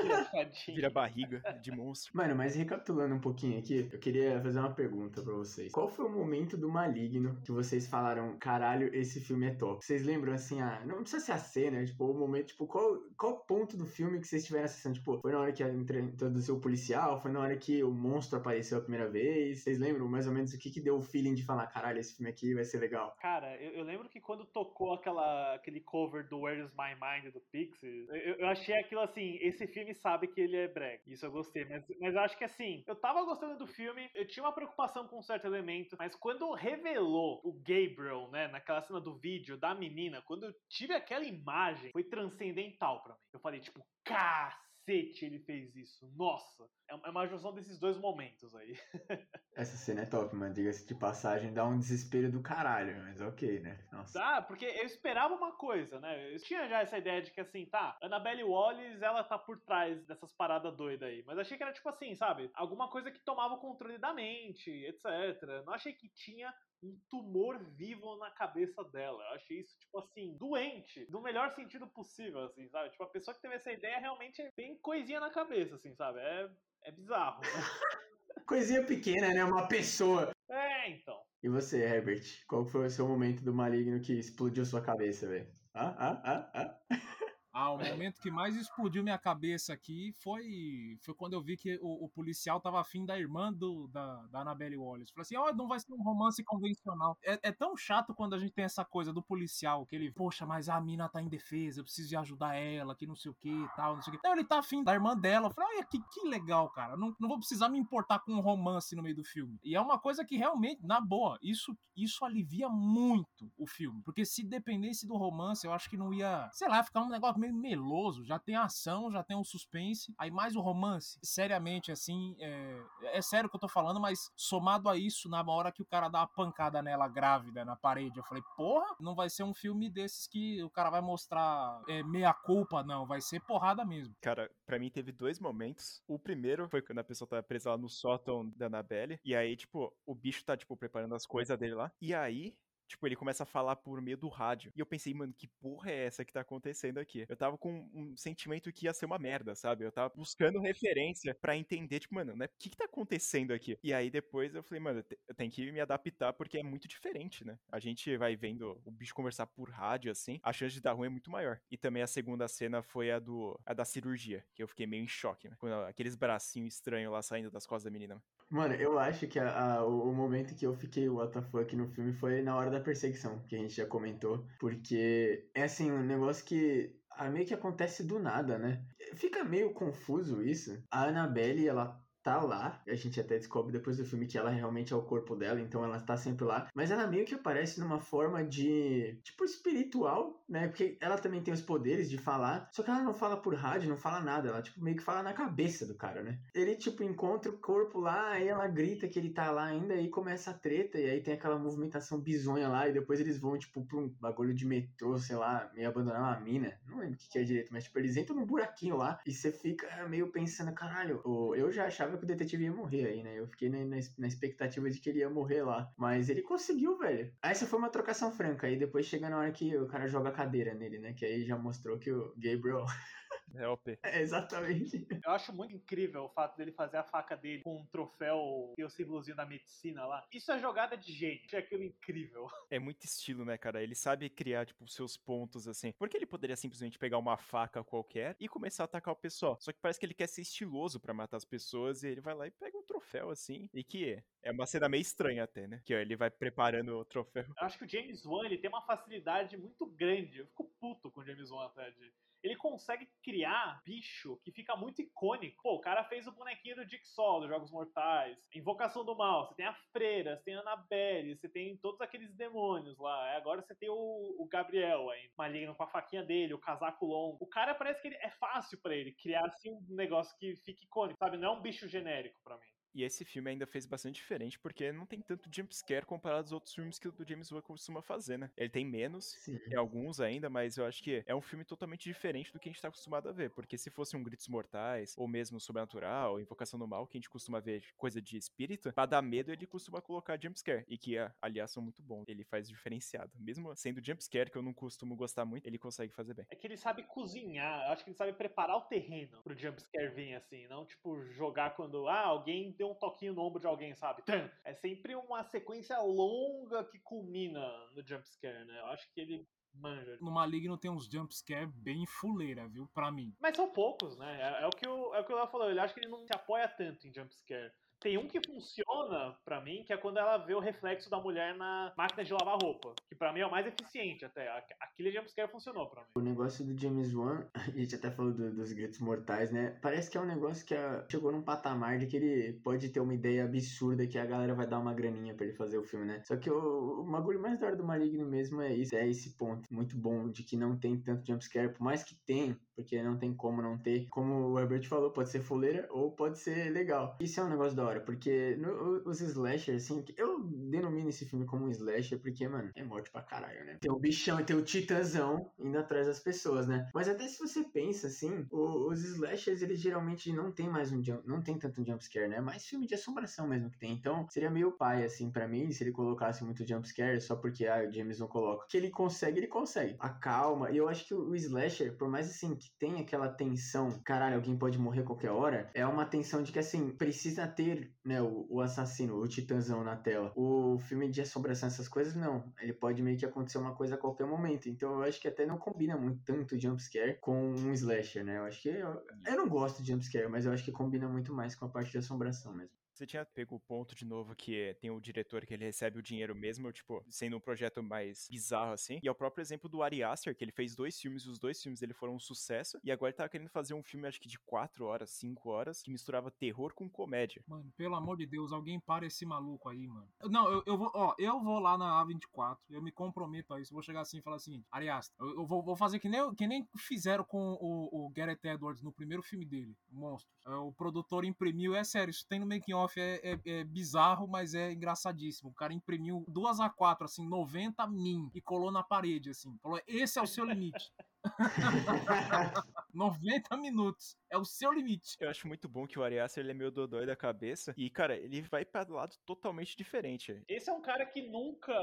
Engraçadinho. Vira barriga de monstro. Mano, mas recapitulando um pouquinho aqui, eu queria fazer uma pergunta pra vocês. Qual foi o momento do Maligno que vocês falaram, caralho, esse filme é top? Vocês lembram assim, ah, não precisa ser a cena, tipo, o momento, tipo, qual, qual ponto do filme que vocês tiveram essa cena? Tipo, foi na hora que introduziu o policial? Foi na hora que o monstro apareceu a primeira vez? Vocês lembram mais ou menos o que que deu o feeling de falar, caralho, esse filme aqui vai ser legal? Cara, eu, eu lembro que quando tocou aquela, aquele cover do Where's My Mind do Pixies, eu, eu achei aquilo assim, esse filme sabe que ele é brega. Isso eu gostei, mas, mas eu acho que assim, eu tava gostando do filme, eu tinha uma preocupação com um certo elemento, mas quando revelou o Gabriel, né, naquela cena do vídeo da menina, quando eu tive aquela imagem, foi transcendental pra mim. Eu falei, tipo, cacete, ele fez isso. Nossa, é é uma junção desses dois momentos aí. Essa cena é top, mano. Diga-se de passagem, dá um desespero do caralho, mas ok, né? Nossa. Tá, porque eu esperava uma coisa, né? Eu tinha já essa ideia de que assim, tá, Annabelle Wallis, ela tá por trás dessas paradas doidas aí. Mas achei que era tipo assim, sabe? Alguma coisa que tomava o controle da mente, etc. Não achei que tinha um tumor vivo na cabeça dela. Eu achei isso, tipo assim, doente, no melhor sentido possível, assim, sabe? Tipo, a pessoa que teve essa ideia realmente tem coisinha na cabeça, assim, sabe? É, é bizarro, né? Coisinha pequena, né? Uma pessoa. É, então. E você, Herbert? Qual foi o seu momento do maligno que explodiu sua cabeça, velho? Ah, ah, ah, ah. Ah, o momento que mais explodiu minha cabeça aqui foi, foi quando eu vi que o, o policial tava afim da irmã do, da, da Annabelle Wallace. Falei assim, ó, não vai ser um romance convencional. É, é tão chato quando a gente tem essa coisa do policial, que ele, poxa, mas a mina tá indefesa, eu preciso de ajudar ela, que não sei o que tal, não sei o que. Não, ele tá afim da irmã dela. Eu falei, olha, que, que legal, cara. Não, não vou precisar me importar com um romance no meio do filme. E é uma coisa que realmente, na boa, isso, isso alivia muito o filme. Porque se dependesse do romance, eu acho que não ia, sei lá, ficar um negócio meio meloso. Já tem ação, já tem um suspense, aí mais o romance. Seriamente, assim, é, é sério que eu tô falando, mas somado a isso, na hora que o cara dá uma pancada nela grávida na parede, eu falei, porra, não vai ser um filme desses que o cara vai mostrar é, meia culpa, não. Vai ser porrada mesmo. Cara, pra mim teve dois momentos. O primeiro foi quando a pessoa tá presa lá no sótão da Annabelle. E aí, tipo, o bicho tá, tipo, preparando as coisas dele lá. E aí, Tipo, ele começa a falar por meio do rádio. E eu pensei, mano, que porra é essa que tá acontecendo aqui? Eu tava com um sentimento que ia ser uma merda, sabe? Eu tava buscando referência para entender, tipo, mano, né? O que que tá acontecendo aqui? E aí depois eu falei, mano, eu tenho que me adaptar porque é muito diferente, né? A gente vai vendo o bicho conversar por rádio, assim, a chance de dar ruim é muito maior. E também a segunda cena foi a do a da cirurgia, que eu fiquei meio em choque, né? Com aqueles bracinhos estranhos lá saindo das costas da menina. Mano, eu acho que a, a, o momento que eu fiquei WTF no filme foi na hora da perseguição, que a gente já comentou. Porque é assim, um negócio que meio que acontece do nada, né? Fica meio confuso isso. A Annabelle, ela tá lá. A gente até descobre depois do filme que ela realmente é o corpo dela, então ela tá sempre lá. Mas ela meio que aparece numa forma de. tipo, espiritual, né? Porque ela também tem os poderes de falar. Só que ela não fala por rádio, não fala nada. Ela, tipo, meio que fala na cabeça do cara, né? Ele, tipo, encontra o corpo lá, aí ela grita que ele tá lá ainda, e começa a treta, e aí tem aquela movimentação bizonha lá, e depois eles vão, tipo, pra um bagulho de metrô, sei lá, meio abandonar uma mina. Não lembro o que, que é direito, mas, tipo, eles entram num buraquinho lá, e você fica meio pensando, caralho, eu já achava achava que o detetive ia morrer aí, né? Eu fiquei na, na, na, expectativa de que ele ia morrer lá. Mas ele conseguiu, velho. Essa foi uma trocação franca. Aí depois chega na hora que o cara joga a cadeira nele, né? Que aí já mostrou que o Gabriel é OP. É, exatamente. Eu acho muito incrível o fato dele fazer a faca dele com um troféu e o símbolozinho da medicina lá. Isso é jogada de gênio. É aquilo incrível. É muito estilo, né, cara? Ele sabe criar, tipo, seus pontos assim. Porque ele poderia simplesmente pegar uma faca qualquer e começar a atacar o pessoal. Só que parece que ele quer ser estiloso para matar as pessoas e ele vai lá e pega um troféu assim. E que é uma cena meio estranha até, né? Que ó, ele vai preparando o troféu. Eu acho que o James Wan, ele tem uma facilidade muito grande. Eu fico puto com o James Wan até de ele consegue criar bicho que fica muito icônico. Pô, o cara fez o bonequinho do Jigsaw, dos Jogos Mortais, Invocação do Mal, você tem a Freira, você tem a Annabelle, você tem todos aqueles demônios lá. Agora você tem o, o Gabriel aí, maligno com a faquinha dele, o casaco longo. O cara parece que ele, é fácil para ele criar assim um negócio que fique icônico, sabe? Não é um bicho genérico para mim. E esse filme ainda fez bastante diferente, porque não tem tanto jumpscare comparado aos outros filmes que o do James Wan costuma fazer, né? Ele tem menos, Sim. tem alguns ainda, mas eu acho que é um filme totalmente diferente do que a gente tá acostumado a ver. Porque se fosse um Gritos Mortais, ou mesmo Sobrenatural, Invocação do Mal, que a gente costuma ver coisa de espírito, pra dar medo ele costuma colocar jumpscare. E que, aliás, são muito bons. Ele faz diferenciado. Mesmo sendo jumpscare, que eu não costumo gostar muito, ele consegue fazer bem. É que ele sabe cozinhar, eu acho que ele sabe preparar o terreno pro jumpscare vir assim, não tipo jogar quando, ah, alguém deu um toquinho no ombro de alguém, sabe? É sempre uma sequência longa que culmina no jumpscare, né? Eu acho que ele manja. No Maligno tem uns jumpscare bem fuleira, viu? Pra mim. Mas são poucos, né? É, é o que o, é o que o Léo falou. Ele acha que ele não se apoia tanto em jumpscare. Tem um que funciona para mim, que é quando ela vê o reflexo da mulher na máquina de lavar roupa. Que para mim é o mais eficiente até. Aquele jumpscare funcionou para mim. O negócio do James Wan, a gente até falou do, dos gritos mortais, né? Parece que é um negócio que chegou num patamar de que ele pode ter uma ideia absurda que a galera vai dar uma graninha para ele fazer o filme, né? Só que o, o bagulho mais da hora do Maligno mesmo é isso, é esse ponto muito bom de que não tem tanto jumpscare, por mais que tem, porque não tem como não ter. Como o Herbert falou, pode ser fuleira ou pode ser legal. Isso é um negócio da hora, porque no, os slashers, assim, eu denomino esse filme como um slasher porque, mano, é morte pra caralho, né? Tem o bichão, tem o titãzão indo atrás das pessoas, né? Mas até se você pensa, assim, o, os slashers, eles geralmente não tem mais um jump, não tem tanto um jumpscare, né? Mais filme de assombração mesmo que tem. Então, seria meio pai, assim, para mim, se ele colocasse muito jumpscare só porque, ah, o James não coloca. Que ele consegue, ele consegue. A calma. E eu acho que o slasher, por mais, assim, que tem aquela tensão, caralho, alguém pode morrer a qualquer hora, é uma tensão de que, assim, precisa ter, né, o, o assassino, o titãzão na tela. O filme de assombração, essas coisas, não. Ele pode meio que acontecer uma coisa a qualquer momento. Então eu acho que até não combina muito tanto jumpscare com um slasher, né? Eu acho que. Eu, eu não gosto de jumpscare, mas eu acho que combina muito mais com a parte de assombração mesmo. Você tinha pego o ponto de novo que tem o diretor que ele recebe o dinheiro mesmo, tipo, sendo um projeto mais bizarro assim. E é o próprio exemplo do Ari Aster, que ele fez dois filmes, os dois filmes dele foram um sucesso. E agora ele tá querendo fazer um filme, acho que de quatro horas, cinco horas, que misturava terror com comédia. Mano, pelo amor de Deus, alguém para esse maluco aí, mano. Não, eu, eu vou, ó, eu vou lá na A24, eu me comprometo a isso. Vou chegar assim e falar assim, Ari Aster, eu, eu vou, vou, fazer que nem, que nem fizeram com o, o Gareth Edwards no primeiro filme dele, Monstros. É, o produtor imprimiu, é sério, isso tem no making off, é, é, é, bizarro, mas é engraçadíssimo. O cara imprimiu duas A4, assim, 90 min e colou na parede, assim. Falou: esse é o seu limite. 90 minutos. É o seu limite. Eu acho muito bom que o Ari Aster ele é meio dodói da cabeça. E, cara, ele vai pra lado totalmente diferente. Esse é um cara que nunca.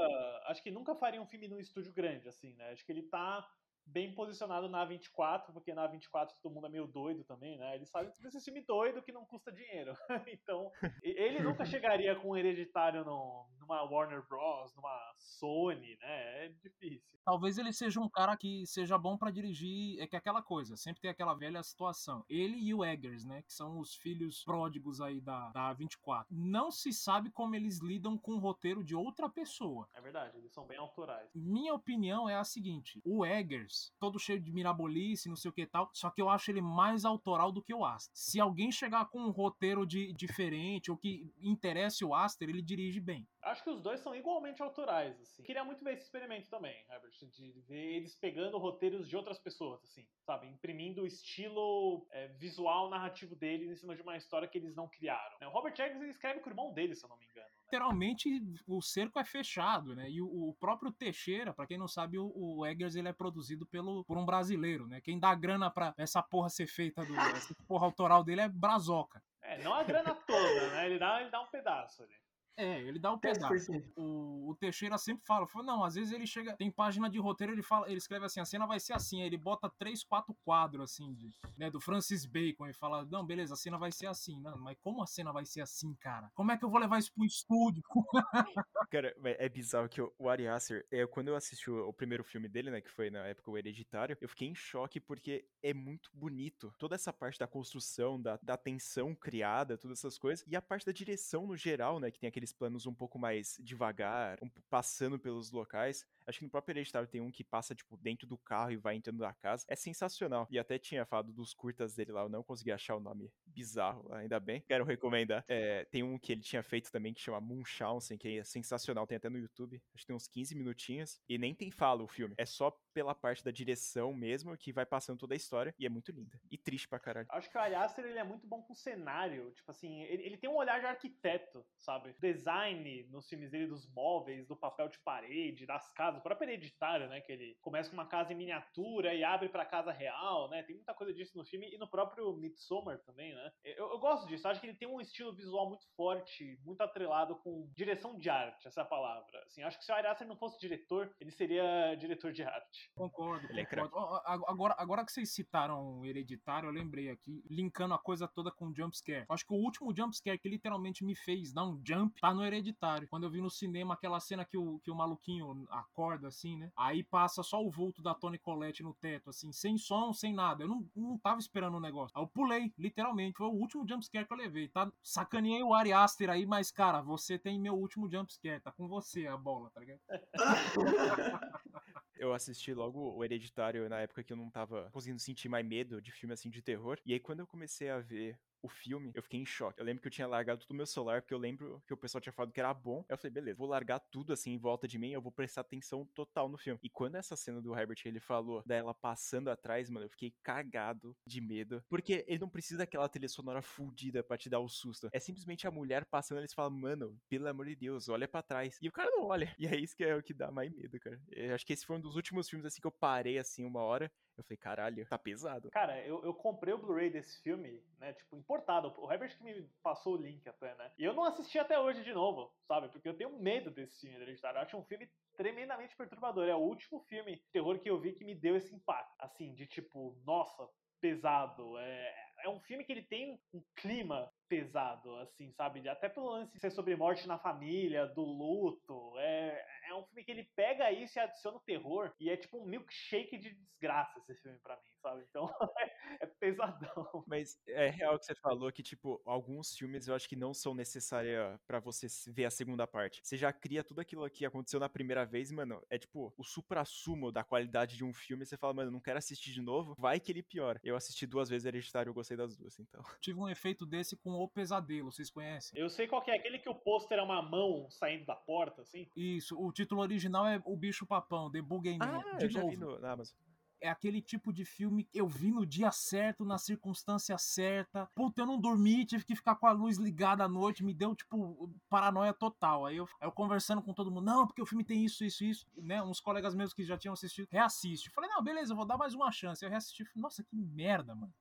Acho que nunca faria um filme num estúdio grande, assim, né? Acho que ele tá bem posicionado na 24, porque na 24 todo mundo é meio doido também, né? Ele sabe que esse filme doido que não custa dinheiro. então, ele nunca chegaria com um hereditário no, numa Warner Bros, numa Sony, né? É difícil. Talvez ele seja um cara que seja bom para dirigir, é que é aquela coisa, sempre tem aquela velha situação. Ele e o Eggers, né, que são os filhos pródigos aí da, da 24. Não se sabe como eles lidam com o roteiro de outra pessoa. É verdade, eles são bem autorais. Minha opinião é a seguinte, o Eggers, todo cheio de mirabolice, não sei o que tal, só que eu acho ele mais autoral do que o Aster. Se alguém chegar com um roteiro de, diferente ou que interesse o Aster, ele dirige bem. Acho que os dois são igualmente autorais, assim. Queria muito ver esse experimento também, Herbert, de ver eles pegando roteiros de outras pessoas, assim, sabe? Imprimindo o estilo é, visual, narrativo deles em cima de uma história que eles não criaram. O Robert Eggers escreve com o irmão dele, se eu não me engano. Né? Literalmente, o cerco é fechado, né? E o, o próprio Teixeira, para quem não sabe, o, o, Eggers ele é produzido pelo, por um brasileiro, né? Quem dá grana pra essa porra ser feita, do, essa porra autoral dele é Brazoca. É, não a grana toda, né? Ele dá, ele dá um pedaço ali. É, ele dá o pedaço. O, o Teixeira sempre fala, fala, não, às vezes ele chega, tem página de roteiro, ele fala, ele escreve assim, a cena vai ser assim, aí ele bota três, quatro quadros assim, de, né, do Francis Bacon, e fala, não, beleza, a cena vai ser assim, não, mas como a cena vai ser assim, cara? Como é que eu vou levar isso pro estúdio? cara, é bizarro que o Ari Aster, é, quando eu assisti o, o, primeiro filme dele, né, que foi na época o Hereditário, eu fiquei em choque porque é muito bonito. Toda essa parte da construção, da, da tensão criada, todas essas coisas, e a parte da direção no geral, né, que tem aqueles aqueles planos um pouco mais devagar, um, passando pelos locais. Acho que no próprio Hereditário tem um que passa, tipo, dentro do carro e vai entrando na casa. É sensacional. E até tinha falado dos curtas dele lá, eu não consegui achar o nome bizarro, ainda bem. Quero recomendar. É, tem um que ele tinha feito também que chama Munchausen, que é sensacional, tem até no YouTube. Acho que tem uns 15 minutinhos. E nem tem fala o filme. É só pela parte da direção mesmo que vai passando toda a história. E é muito linda. E triste pra caralho. Acho que o Ariaster, ele é muito bom com cenário. Tipo assim, ele, ele tem um olhar de arquiteto, sabe? Design nos filmes dele dos móveis, do papel de parede, das casas. O próprio Hereditário, né? Que ele começa com uma casa em miniatura e abre pra casa real, né? Tem muita coisa disso no filme. E no próprio Midsommar também, né? Eu, eu gosto disso. Acho que ele tem um estilo visual muito forte, muito atrelado com direção de arte, essa palavra. Assim, acho que se o Ariaster não fosse diretor, ele seria diretor de arte. Concordo, Ele é concordo. agora, agora que vocês citaram o Hereditário, eu lembrei aqui, linkando a coisa toda com o jumpscare. Acho que o último jumpscare que literalmente me fez dar um jump tá no Hereditário. Quando eu vi no cinema aquela cena que o, que o maluquinho acorda assim, né? Aí passa só o vulto da Tony Colette no teto, assim, sem som, sem nada. Eu não, não tava esperando o um negócio. Aí eu pulei, literalmente. Foi o último jumpscare que eu levei. Tá? Sacaneei o Ari Aster aí, mas, cara, você tem meu último jumpscare. Tá com você a bola, tá ligado? eu assisti logo o Hereditário na época que eu não tava conseguindo sentir mais medo de filme assim de terror. E aí quando eu comecei a ver o filme, eu fiquei em choque. Eu lembro que eu tinha largado tudo no meu celular, porque eu lembro que o pessoal tinha falado que era bom. Eu falei, beleza, vou largar tudo assim em volta de mim, eu vou prestar atenção total no filme. E quando essa cena do Herbert ele falou dela passando atrás, mano, eu fiquei cagado de medo. Porque ele não precisa daquela trilha sonora fudida pra te dar o susto. É simplesmente a mulher passando, eles falam, mano, pelo amor de Deus, olha para trás. E o cara não olha. E é isso que é o que dá mais medo, cara. Eu acho que esse foi um dos últimos filmes assim que eu parei assim uma hora eu falei, caralho, tá pesado. Cara, eu, eu comprei o Blu-ray desse filme, né? Tipo, importado. O Herbert que me passou o link até, né? E eu não assisti até hoje de novo, sabe? Porque eu tenho medo desse filme Hereditário. Eu acho um filme tremendamente perturbador. É o último filme de terror que eu vi que me deu esse impacto. Assim, de tipo, nossa, pesado. É, é um filme que ele tem um clima pesado, assim, sabe? Até pelo lance de ser sobre morte na família, do luto. É, é um filme que ele pega isso e adiciona o terror. E é tipo um milkshake de desgraça esse filme para mim, sabe? Então é, pesadão. Mas é real que você falou que, tipo, alguns filmes eu acho que não são necessários para você ver a segunda parte. Você já cria tudo aquilo que aconteceu na primeira vez, mano. É tipo o supra-sumo da qualidade de um filme. Você fala, mano, não quero assistir de novo. Vai que ele piora. Eu assisti duas vezes Hereditário e eu gostei das duas, então. Tive um efeito desse com O Pesadelo, vocês conhecem? Eu sei qual que é. Aquele que o pôster é uma mão saindo da porta, assim. Isso, o título original é O Bicho Papão, The Boogeyman. Ah, de eu já vi no, na Amazon. É aquele tipo de filme que eu vi no dia certo, na circunstância certa. Puta, eu não dormi, tive que ficar com a luz ligada à noite, me deu, tipo, paranoia total. Aí eu, aí eu conversando com todo mundo, não, porque o filme tem isso, isso, isso, né? Uns colegas meus que já tinham assistido, reassiste. Falei, não, beleza, eu vou dar mais uma chance. Eu reassisti, falei, nossa, que merda, mano.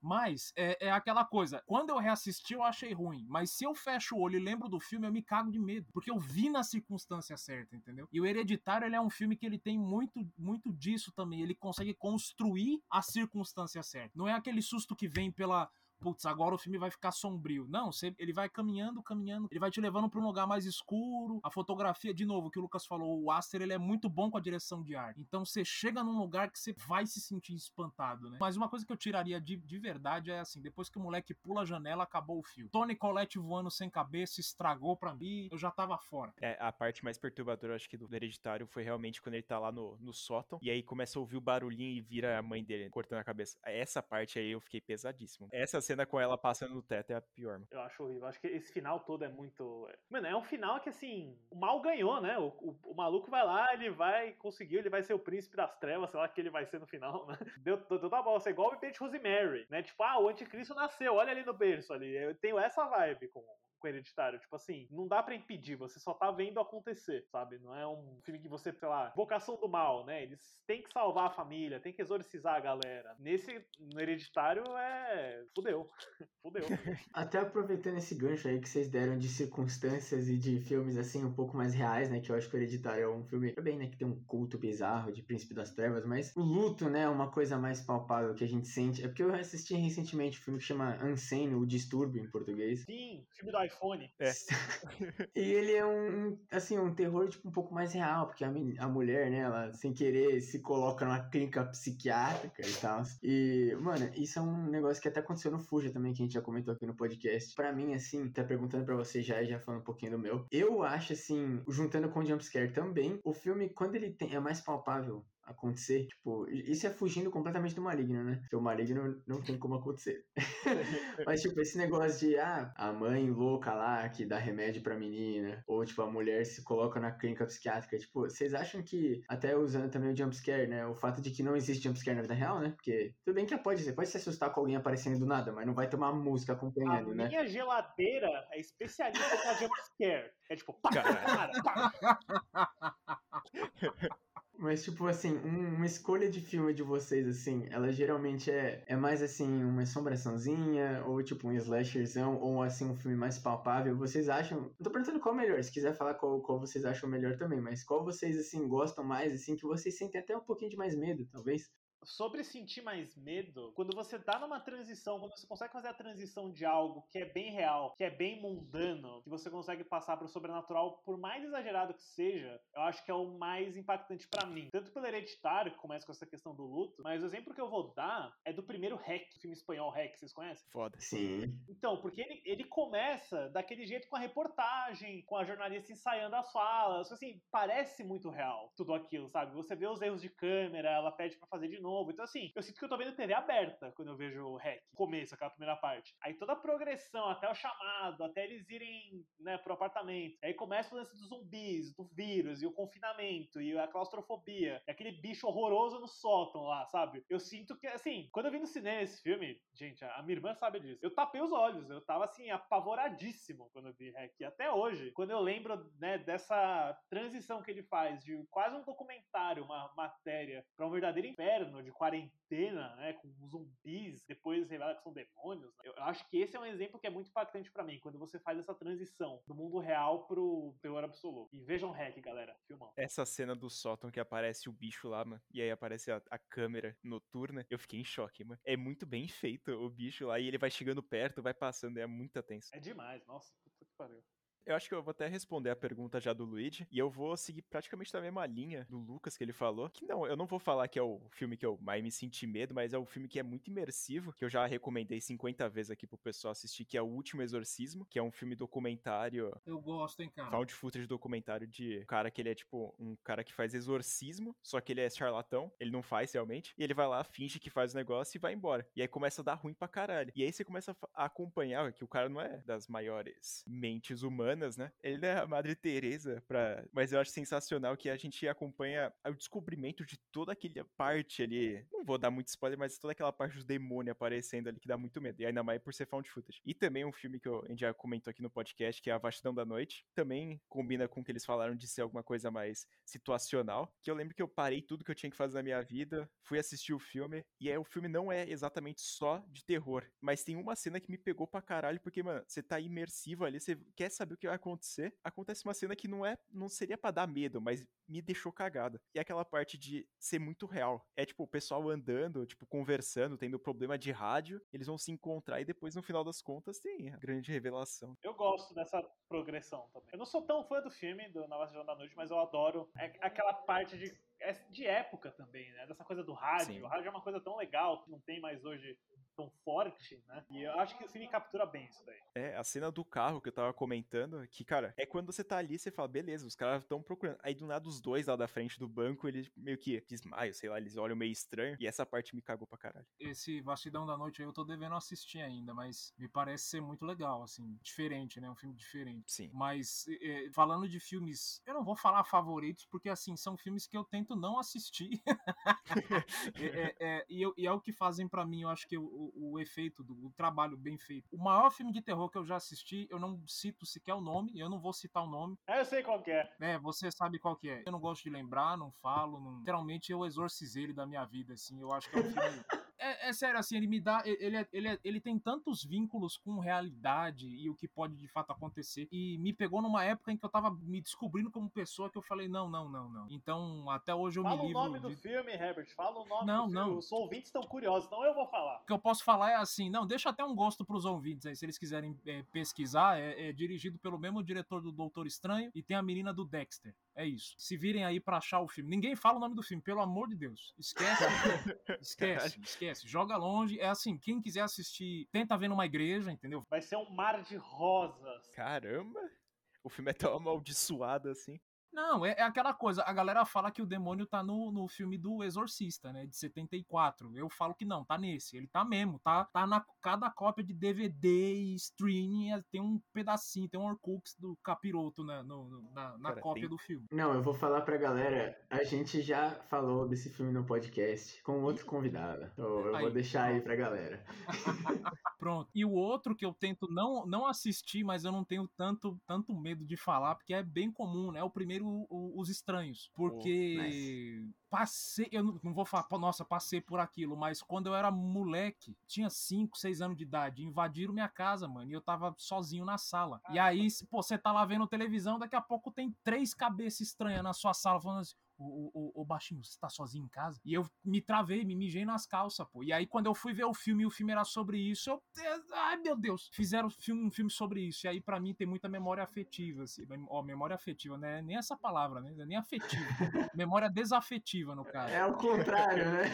Mas é, é, aquela coisa, quando eu reassisti eu achei ruim, mas se eu fecho o olho e lembro do filme, eu me cago de medo, porque eu vi na circunstância certa, entendeu? E o Hereditário, ele é um filme que ele tem muito, muito disso também, ele consegue construir a circunstância certa. Não é aquele susto que vem pela putz, agora o filme vai ficar sombrio. Não, você, ele vai caminhando, caminhando, ele vai te levando para um lugar mais escuro. A fotografia, de novo, que o Lucas falou, o Aster ele é muito bom com a direção de arte. Então você chega num lugar que você vai se sentir espantado, né? Mas uma coisa que eu tiraria de, de verdade é assim, depois que o moleque pula a janela, acabou o filme. Tony Colette voando sem cabeça estragou para mim, eu já tava fora. É, a parte mais perturbadora, acho que do Hereditário foi realmente quando ele tá lá no, no sótão e aí começa a ouvir o barulhinho e vira a mãe dele cortando a cabeça. Essa parte aí eu fiquei pesadíssimo. Essa cena com ela passando no teto é a pior, mano. Eu acho horrível. Acho que esse final todo é muito. Mano, é um final que assim. O mal ganhou, né? O, o, o maluco vai lá, ele vai conseguir, ele vai ser o príncipe das trevas, sei lá que ele vai ser no final, né? Deu, deu, deu bosta. É igual o de Rosemary, né? Tipo, ah, o anticristo nasceu, olha ali no berço ali. Eu tenho essa vibe com, com Hereditário. Tipo assim, não dá para impedir, você só tá vendo acontecer, sabe? Não é um filme que você, sei lá, vocação do mal, né? Eles têm que salvar a família, têm que exorcizar a galera. Nesse, no Hereditário, é. Fudeu. Fudeu. Até aproveitando esse gancho aí que vocês deram de circunstâncias e de filmes assim um pouco mais reais, né? Que eu acho que o Hereditário é um filme, bem, né? Que tem um culto bizarro de Príncipe das Trevas, mas o luto, né? É uma coisa mais palpável que a gente sente. É porque eu assisti recentemente um filme que chama Unsane, o Distúrbio em português. Sim, filme do iPhone. É. e ele é um, assim, um terror tipo um pouco mais real, porque a, a mulher, né, ela sem querer se coloca numa clínica psiquiátrica e tal. E, mano, isso é um negócio que até aconteceu no Fuja também, que a gente já comentou aqui no podcast. Para mim, assim, tá perguntando para você já e já falando um pouquinho do meu. Eu acho, assim, juntando com o Jumpscare também, o filme, quando ele tem, é mais palpável acontecer. Tipo, isso é fugindo completamente do maligno, né? Porque o maligno não tem como acontecer. Mas, tipo, esse negócio de, ah, a mãe louca lá que dá remédio pra menina, ou, tipo, a mulher se coloca na clínica psiquiátrica, tipo, vocês acham que, até usando também o jumpscare, né? O fato de que não existe jumpscare na vida real, né? Porque, tudo bem que pode, você pode se assustar com alguém aparecendo do nada, mas não vai tomar música acompanhando, a né? minha geladeira é especialista com jumpscare. É tipo, pá, cara, pá. Mas, tipo, assim, um, uma escolha de filme de vocês, assim, ela geralmente é, é mais, assim, uma assombraçãozinha, ou, tipo, um slasherzão, ou, assim, um filme mais palpável. Vocês acham... Eu tô perguntando qual é melhor, se quiser falar qual, qual vocês acham melhor também, mas qual vocês, assim, gostam mais, assim, que vocês sentem até um pouquinho de mais medo, talvez? Sobre sentir mais medo, quando você tá numa transição, quando você consegue fazer a transição de algo que é bem real, que é bem mundano, que você consegue passar pro sobrenatural, por mais exagerado que seja, eu acho que é o mais impactante para mim. Tanto pelo hereditário, que começa com essa questão do luto, mas o exemplo que eu vou dar é do primeiro Hack, filme espanhol Hack, vocês conhecem? Foda. Sim. Então, porque ele, ele começa daquele jeito com a reportagem, com a jornalista ensaiando as falas, assim, parece muito real tudo aquilo, sabe? Você vê os erros de câmera, ela pede para fazer de novo novo. Então, assim, eu sinto que eu tô vendo TV aberta quando eu vejo o hack, começo, aquela primeira parte. Aí toda a progressão, até o chamado, até eles irem, né, pro apartamento. Aí começa o lance dos zumbis, do vírus, e o confinamento, e a claustrofobia, e aquele bicho horroroso no sótão lá, sabe? Eu sinto que, assim, quando eu vi no cinema esse filme, gente, a minha irmã sabe disso, eu tapei os olhos, eu tava, assim, apavoradíssimo quando eu vi hack. Até hoje, quando eu lembro, né, dessa transição que ele faz de quase um documentário, uma matéria, para um verdadeiro inferno, de quarentena, né, com zumbis, depois revela que são demônios. Né? Eu acho que esse é um exemplo que é muito impactante para mim, quando você faz essa transição do mundo real pro terror absoluto. E vejam Hack, galera, filmão. Essa cena do sótão que aparece o bicho lá, mano, e aí aparece a, a câmera noturna, eu fiquei em choque, mano. É muito bem feito o bicho lá, e ele vai chegando perto, vai passando, é muita tenso. É demais, nossa, puta que pariu. Eu acho que eu vou até responder a pergunta já do Luigi, e eu vou seguir praticamente na mesma linha do Lucas que ele falou. Que não, eu não vou falar que é o filme que eu mais me senti medo, mas é um filme que é muito imersivo, que eu já recomendei 50 vezes aqui pro pessoal assistir, que é O Último Exorcismo, que é um filme documentário. Eu gosto, hein, cara. Found footage documentário de um cara que ele é tipo um cara que faz exorcismo, só que ele é charlatão, ele não faz realmente, e ele vai lá, finge que faz o negócio e vai embora. E aí começa a dar ruim pra caralho. E aí você começa a acompanhar que o cara não é das maiores mentes humanas humanas, né? Ele é a Madre Teresa para, mas eu acho sensacional que a gente acompanha o descobrimento de toda aquela parte ali. Não vou dar muito spoiler, mas toda aquela parte do demônio aparecendo ali que dá muito medo. E ainda mais por ser found footage. E também um filme que eu, a gente já comentou aqui no podcast, que é A Vastidão da Noite. Também combina com o que eles falaram de ser alguma coisa mais situacional. Que eu lembro que eu parei tudo que eu tinha que fazer na minha vida, fui assistir o filme. E aí o filme não é exatamente só de terror. Mas tem uma cena que me pegou pra caralho, porque, mano, você tá imersivo ali, você quer saber o que vai acontecer. Acontece uma cena que não é. Não seria para dar medo, mas me deixou cagada. E é aquela parte de ser muito real. É tipo o pessoal andando, tipo, conversando, tendo problema de rádio, eles vão se encontrar e depois, no final das contas, tem a grande revelação. Eu gosto dessa progressão também. Eu não sou tão fã do filme, do Nova Zelândia da Noite, mas eu adoro é aquela parte de é de época também, né? Dessa coisa do rádio. Sim. O rádio é uma coisa tão legal que não tem mais hoje tão forte, né? E eu acho que o filme captura bem isso daí. É, a cena do carro que eu tava comentando, que, cara, é quando você tá ali, você fala, beleza, os caras estão procurando. Aí do nada os dois lá da frente do banco, eles meio que desmaiam, sei lá, eles olham meio estranho. E essa parte me cagou pra caralho. Esse Vastidão da Noite aí eu tô devendo assistir ainda, mas me parece ser muito legal, assim, diferente, né? Um filme diferente. Sim. Mas é, falando de filmes, eu não vou falar favoritos, porque assim, são filmes que eu tento não assistir. é, é, é, e, eu, e, é o que fazem para mim, eu acho que o, o, efeito do o trabalho bem feito. O maior filme de terror que eu já assisti, eu não cito sequer o nome, eu não vou citar o nome. É, eu sei qual que é. É, você sabe qual que é. Eu não gosto de lembrar, não falo, não... literalmente eu exorcizei ele da minha vida, assim. Eu acho que é um filme é, é, sério, assim, ele me dá. Ele, é, ele, é, ele tem tantos vínculos com realidade e o que pode de fato acontecer. E me pegou numa época em que eu tava me descobrindo como pessoa que eu falei, não, não, não, não. Então, até hoje eu Fala me livro. Fala o nome de... do filme, Herbert. Fala o nome não, do não. filme. Os ouvintes estão curiosos, então eu vou falar. O que eu posso falar é assim, não, deixa até um gosto pros ouvintes aí, se eles quiserem é, pesquisar. É, é, dirigido pelo mesmo diretor do Doutor Estranho e tem a menina do Dexter. É isso. Se virem aí para achar o filme. Ninguém fala o nome do filme, pelo amor de Deus. Esquece. esquece, esquece. Joga longe. É assim, quem quiser assistir, tenta ver numa igreja, entendeu? Vai ser um mar de rosas. Caramba! O filme é tão amaldiçoado assim. Não, é, é, aquela coisa. A galera fala que o demônio tá no, no filme do Exorcista, né? De 74. Eu falo que não, tá nesse. Ele tá mesmo. Tá, tá na cada cópia de DVD e streaming é, tem um pedacinho, tem um Orcux do capiroto na, no, na, na Cara, cópia tem... do filme. Não, eu vou falar pra galera. A gente já falou desse filme no podcast com outro convidado. Então eu aí, vou deixar aí pra galera. pronto. E o outro que eu tento não, não assistir, mas eu não tenho tanto, tanto medo de falar, porque é bem comum, né? O primeiro primeiro o, os estranhos. Porque oh, nice. passei, eu não, não vou falar, nossa, passei por aquilo, mas quando eu era moleque, tinha 5, 6 anos de idade, invadiram minha casa, mano, e eu tava sozinho na sala. E aí, pô, você tá lá vendo televisão, daqui a pouco tem três cabeças estranhas na sua sala falando assim: o, o, o baixinho, você tá sozinho em casa? E eu me travei, me mijei nas calças, pô. E aí, quando eu fui ver o filme e o filme era sobre isso, eu. Ai, meu Deus! Fizeram um filme sobre isso. E aí, para mim, tem muita memória afetiva, assim. Ó, memória afetiva, né? Nem essa palavra, né? Nem afetiva. memória desafetiva, no caso. É o contrário, né?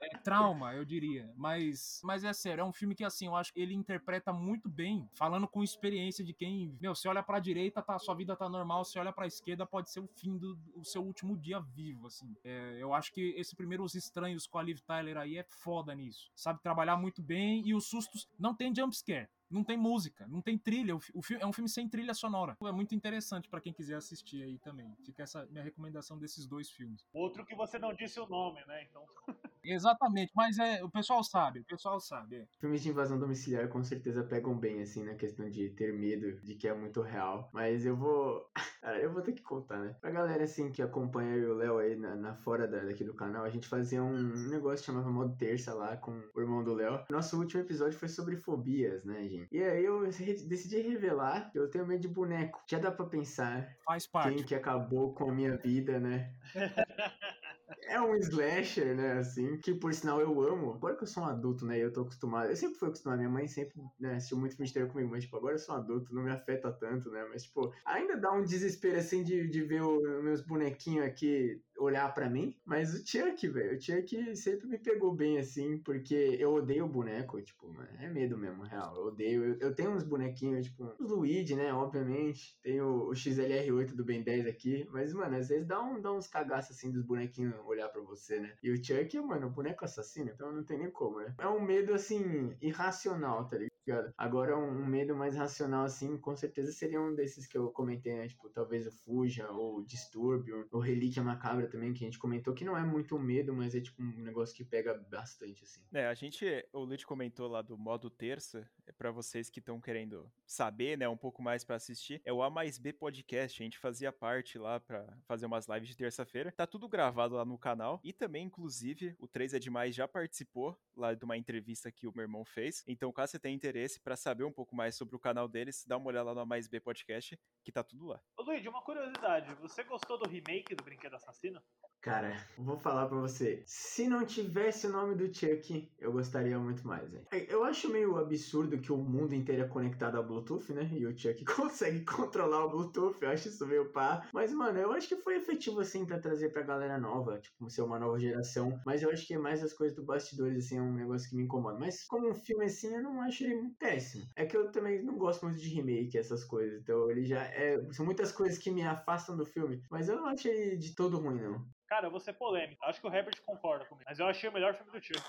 É, é, trauma, eu diria. Mas, mas é sério, é um filme que, assim, eu acho que ele interpreta muito bem, falando com experiência de quem. Meu, você olha pra direita, tá, sua vida tá normal, você olha pra esquerda, pode ser o fim do, do seu último dia vivo, assim. É, eu acho que esse primeiro Os Estranhos com a Liv Tyler aí é foda nisso. Sabe trabalhar muito bem e os sustos não tem jumpscare não tem música, não tem trilha. O, o filme é um filme sem trilha sonora. É muito interessante para quem quiser assistir aí também. Fica essa minha recomendação desses dois filmes. Outro que você não disse o nome, né? Então. Exatamente, mas é, o pessoal sabe, o pessoal sabe. É. Filmes de invasão domiciliar com certeza pegam bem, assim, na questão de ter medo de que é muito real. Mas eu vou. Cara, eu vou ter que contar, né? Pra galera, assim, que acompanha eu e o Léo aí na, na fora da, daqui do canal, a gente fazia um negócio que chamava Modo Terça lá com o irmão do Léo. Nosso último episódio foi sobre fobias, né, gente? E aí eu decidi revelar que eu tenho medo de boneco. Já dá pra pensar. Faz parte. Quem que acabou com a minha vida, né? É um slasher, né, assim, que por sinal eu amo. Agora que eu sou um adulto, né, eu tô acostumado. Eu sempre fui acostumado, minha mãe sempre né, assistiu muito filme de terror comigo, mas, tipo, agora eu sou um adulto, não me afeta tanto, né, mas, tipo, ainda dá um desespero, assim, de, de ver os meus bonequinhos aqui olhar para mim, mas o Chuck, velho, o Chuck sempre me pegou bem assim, porque eu odeio o boneco, tipo, é medo mesmo, real. Eu odeio. Eu, eu tenho uns bonequinhos, tipo, o Luigi, né, obviamente. Tenho o XLR8 do Ben 10 aqui, mas, mano, às vezes dá, um, dá uns cagaços assim dos bonequinhos olhar para você, né? E o Chuck, mano, o boneco assassino, então não tem nem como, né? É um medo assim irracional, tá ligado? Agora, um, medo mais racional, assim, com certeza seria um desses que eu comentei, né? Tipo, talvez o Fuja, ou o Distúrbio, ou Relíquia Macabra também, que a gente comentou, que não é muito um medo, mas é tipo um negócio que pega bastante, assim. É, a gente, o Lute comentou lá do modo terça, para vocês que estão querendo saber, né, um pouco mais para assistir, é o A mais B Podcast, a gente fazia parte lá para fazer umas lives de terça-feira, tá tudo gravado lá no canal, e também, inclusive, o 3 é Demais já participou lá de uma entrevista que o meu irmão fez, então caso você tenha interesse para saber um pouco mais sobre o canal deles, dá uma olhada lá no A mais B Podcast, que tá tudo lá. Ô Luigi, uma curiosidade, você gostou do remake do Brinquedo Assassino? Cara, vou falar pra você. Se não tivesse o nome do Chuck, eu gostaria muito mais, velho. Eu acho meio absurdo que o mundo inteiro é conectado a Bluetooth, né? E o Chuck consegue controlar o Bluetooth. Eu acho isso meio pá. Mas, mano, eu acho que foi efetivo, assim, pra trazer pra galera nova. Tipo, ser uma nova geração. Mas eu acho que é mais as coisas do bastidores, assim, é um negócio que me incomoda. Mas como um filme assim, eu não acho ele péssimo. É que eu também não gosto muito de remake, essas coisas. Então ele já é. São muitas coisas que me afastam do filme. Mas eu não acho ele de todo ruim, não. Cara, eu vou ser polêmico. Acho que o Herbert concorda comigo. Mas eu achei o melhor filme do Chuck.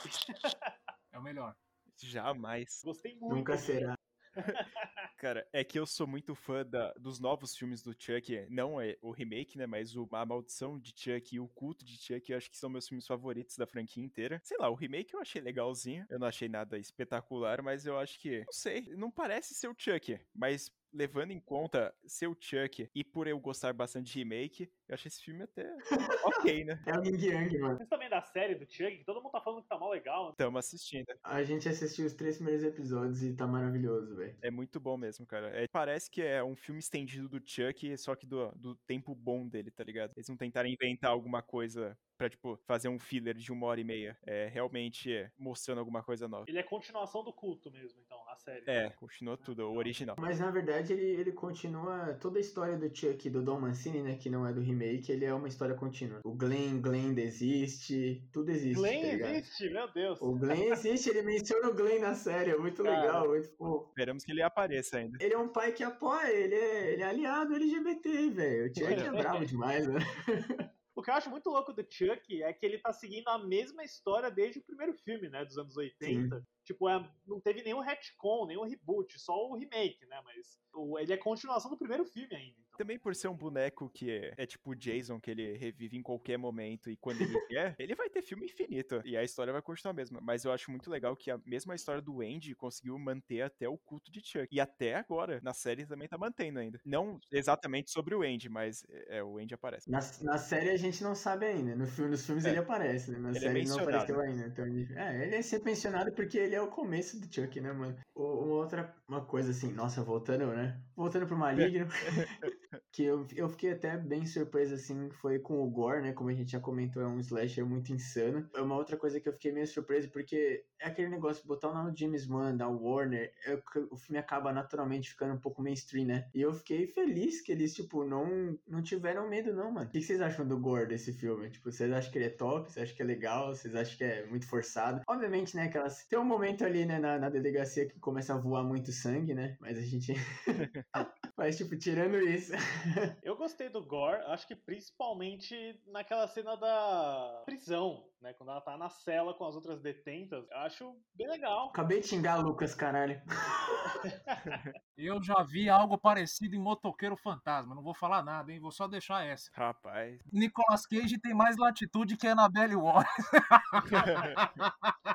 É o melhor. Jamais. Gostei muito. Nunca será. Cara, é que eu sou muito fã da, dos novos filmes do Chuck. Não é o remake, né? Mas o, a Maldição de Chuck e o Culto de Chuck, eu acho que são meus filmes favoritos da franquia inteira. Sei lá, o remake eu achei legalzinho. Eu não achei nada espetacular, mas eu acho que. Não sei, não parece ser o Chuck. Mas levando em conta ser o Chuck e por eu gostar bastante de remake, eu achei esse filme até ok, né? É o Ying Yang, mano. Vocês também da série do Chuck, que todo mundo tá falando que tá mal legal. Tamo assistindo. A gente assistiu os três primeiros episódios e tá maravilhoso, velho. É muito bom mesmo, cara. É, parece que é um filme estendido do Chuck, só que do, do tempo bom dele, tá ligado? Eles não tentaram inventar alguma coisa pra, tipo, fazer um filler de uma hora e meia. É realmente é, mostrando alguma coisa nova. Ele é continuação do culto mesmo, então, a série. É, continua tudo, o original. Mas na verdade ele, ele continua toda a história do Chuck do Don Mancini, né? Que não é do remake, ele é uma história contínua. O Glenn, Glenn existe, tudo existe. Glenn tá existe, meu Deus. O Glenn existe, ele menciona o Glenn na série, é muito Cara. legal, muito fofo. Esperamos que ele apareça ainda. Ele é um pai que apoia, ele é, ele é aliado LGBT, velho. O Chuck é bravo demais, né? O que eu acho muito louco do Chuck é que ele tá seguindo a mesma história desde o primeiro filme, né? Dos anos 80. Tipo, é- não teve nenhum retcon, nenhum reboot, só o remake, né? Mas o- ele é continuação do primeiro filme ainda. Também por ser um boneco que é, é tipo o Jason, que ele revive em qualquer momento e quando ele quer, ele vai ter filme infinito. E a história vai continuar a mesma. Mas eu acho muito legal que a mesma história do Andy conseguiu manter até o culto de Chuck. E até agora, na série também tá mantendo ainda. Não exatamente sobre o Andy, mas é, o Andy aparece. Na, na série a gente não sabe ainda. No filme, nos filmes É. ele aparece, né? Na Ele é série ele não apareceu ainda. Então, ele- é, ele é sempre mencionado porque ele é o começo do Chuck, né, mano? O- Uma outra uma coisa assim, nossa, voltando, né? Voltando pro Maligno. que eu, eu fiquei até bem surpreso, assim, foi com o Gore, né? Como a gente já comentou, é um slasher muito insano. É uma outra coisa que eu fiquei meio surpreso, porque é aquele negócio, botar o nome do James Wan, da Warner, é o filme acaba naturalmente ficando um pouco mainstream, né? E eu fiquei feliz que eles, tipo, não, não tiveram medo, não, mano. O que vocês acham do Gore desse filme? Tipo, vocês acham que ele é top? Vocês acham que é legal? Vocês acham que é muito forçado? Obviamente, né, aquelas... Tem um momento ali, né, na, na delegacia que começa a voar muito sangue, né? Mas a gente... Mas, tipo, tirando isso... Eu gostei do Gore, acho que principalmente naquela cena da prisão, né? Quando ela tá na cela com as outras detentas. Eu acho bem legal. Acabei de xingar Lucas, caralho. Eu já vi algo parecido em Motoqueiro Fantasma. Não vou falar nada, hein? Vou só deixar essa. Rapaz. Nicolas Cage tem mais latitude que Annabelle Warren.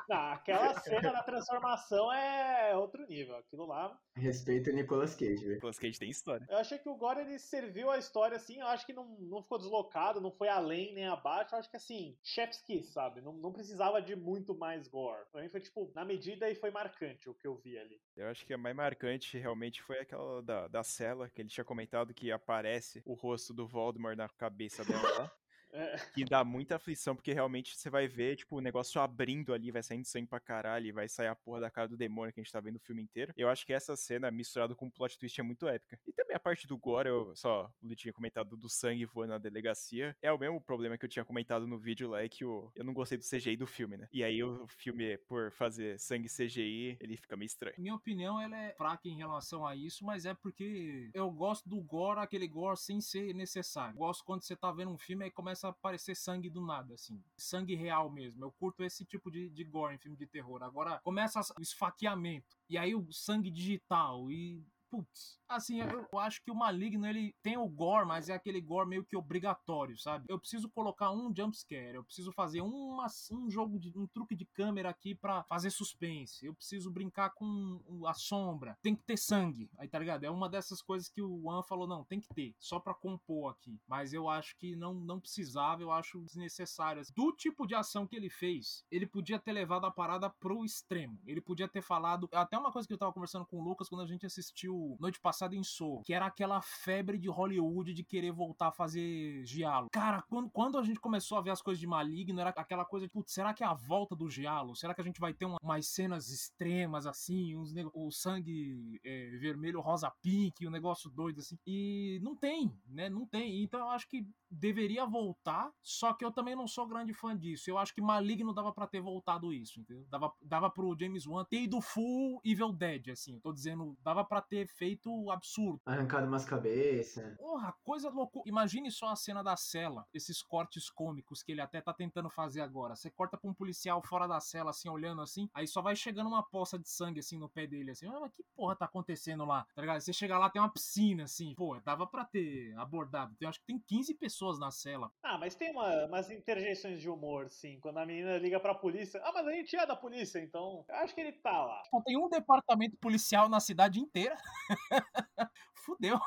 Não, aquela cena da transformação é outro nível. Aquilo lá. Respeito o Nicolas Cage, velho. Nicolas Cage tem história. Eu achei que o Gore ele serviu a história assim. Eu acho que não, não ficou deslocado, não foi além nem abaixo. Eu acho que assim, chef's kiss, sabe? Não, não precisava de muito mais Gore. Pra mim foi tipo, na medida e foi marcante o que eu vi ali. Eu acho que a mais marcante realmente foi aquela da, da cela, que ele tinha comentado que aparece o rosto do Voldemort na cabeça dela lá. É. Que dá muita aflição, porque realmente você vai ver, tipo, o negócio abrindo ali, vai saindo sangue pra caralho, e vai sair a porra da cara do demônio que a gente tá vendo o filme inteiro. Eu acho que essa cena, misturada com o plot twist, é muito épica. E também a parte do gore, eu só, o tinha comentado do sangue voando na delegacia. É o mesmo problema que eu tinha comentado no vídeo lá, é que o, eu não gostei do CGI do filme, né? E aí o filme, por fazer sangue CGI, ele fica meio estranho. Minha opinião, ela é fraca em relação a isso, mas é porque eu gosto do gore, aquele gore sem ser necessário. Gosto quando você tá vendo um filme e começa começa a aparecer sangue do nada, assim. Sangue real mesmo. Eu curto esse tipo de, de gore em filme de terror. Agora começa o esfaqueamento. E aí o sangue digital e putz, assim, eu, acho que o Maligno, ele tem o gore, mas é aquele gore meio que obrigatório, sabe? Eu preciso colocar um jumpscare, eu preciso fazer uma, um jogo, de, um truque de câmera aqui para fazer suspense, eu preciso brincar com a sombra, tem que ter sangue, aí tá ligado? É uma dessas coisas que o Juan falou, não, tem que ter, só pra compor aqui. Mas eu acho que não, não precisava, eu acho desnecessário. Do tipo de ação que ele fez, ele podia ter levado a parada pro extremo, ele podia ter falado, até uma coisa que eu tava conversando com o Lucas quando a gente assistiu noite passada em Soul, que era aquela febre de Hollywood de querer voltar a fazer giallo. Cara, quando, quando a gente começou a ver as coisas de Maligno, era aquela coisa de, putz, será que é a volta do giallo? Será que a gente vai ter uma, umas cenas extremas assim, uns o sangue é, vermelho, rosa pink, um negócio doido assim? E não tem, né? Não tem. Então eu acho que deveria voltar, só que eu também não sou grande fã disso. Eu acho que Maligno dava para ter voltado isso, entendeu? Dava, dava pro James Wan ter ido full Evil Dead, assim. Eu tô dizendo, dava para ter feito absurdo. Arrancado umas cabeças. Porra, coisa louca. Imagine só a cena da cela, esses cortes cômicos que ele até tá tentando fazer agora. Você corta pra um policial fora da cela, assim, olhando assim, aí só vai chegando uma poça de sangue, assim, no pé dele, assim. Ah, mas que porra tá acontecendo lá? Tá ligado? Você chega lá, tem uma piscina, assim. Pô, dava pra ter abordado. Eu acho que tem 15 pessoas na cela. Ah, mas tem uma, umas interjeições de humor, sim. Quando a menina liga pra polícia. Ah, mas a gente é da polícia, então. Eu acho que ele tá lá. Só tem um departamento policial na cidade inteira. Fudeu.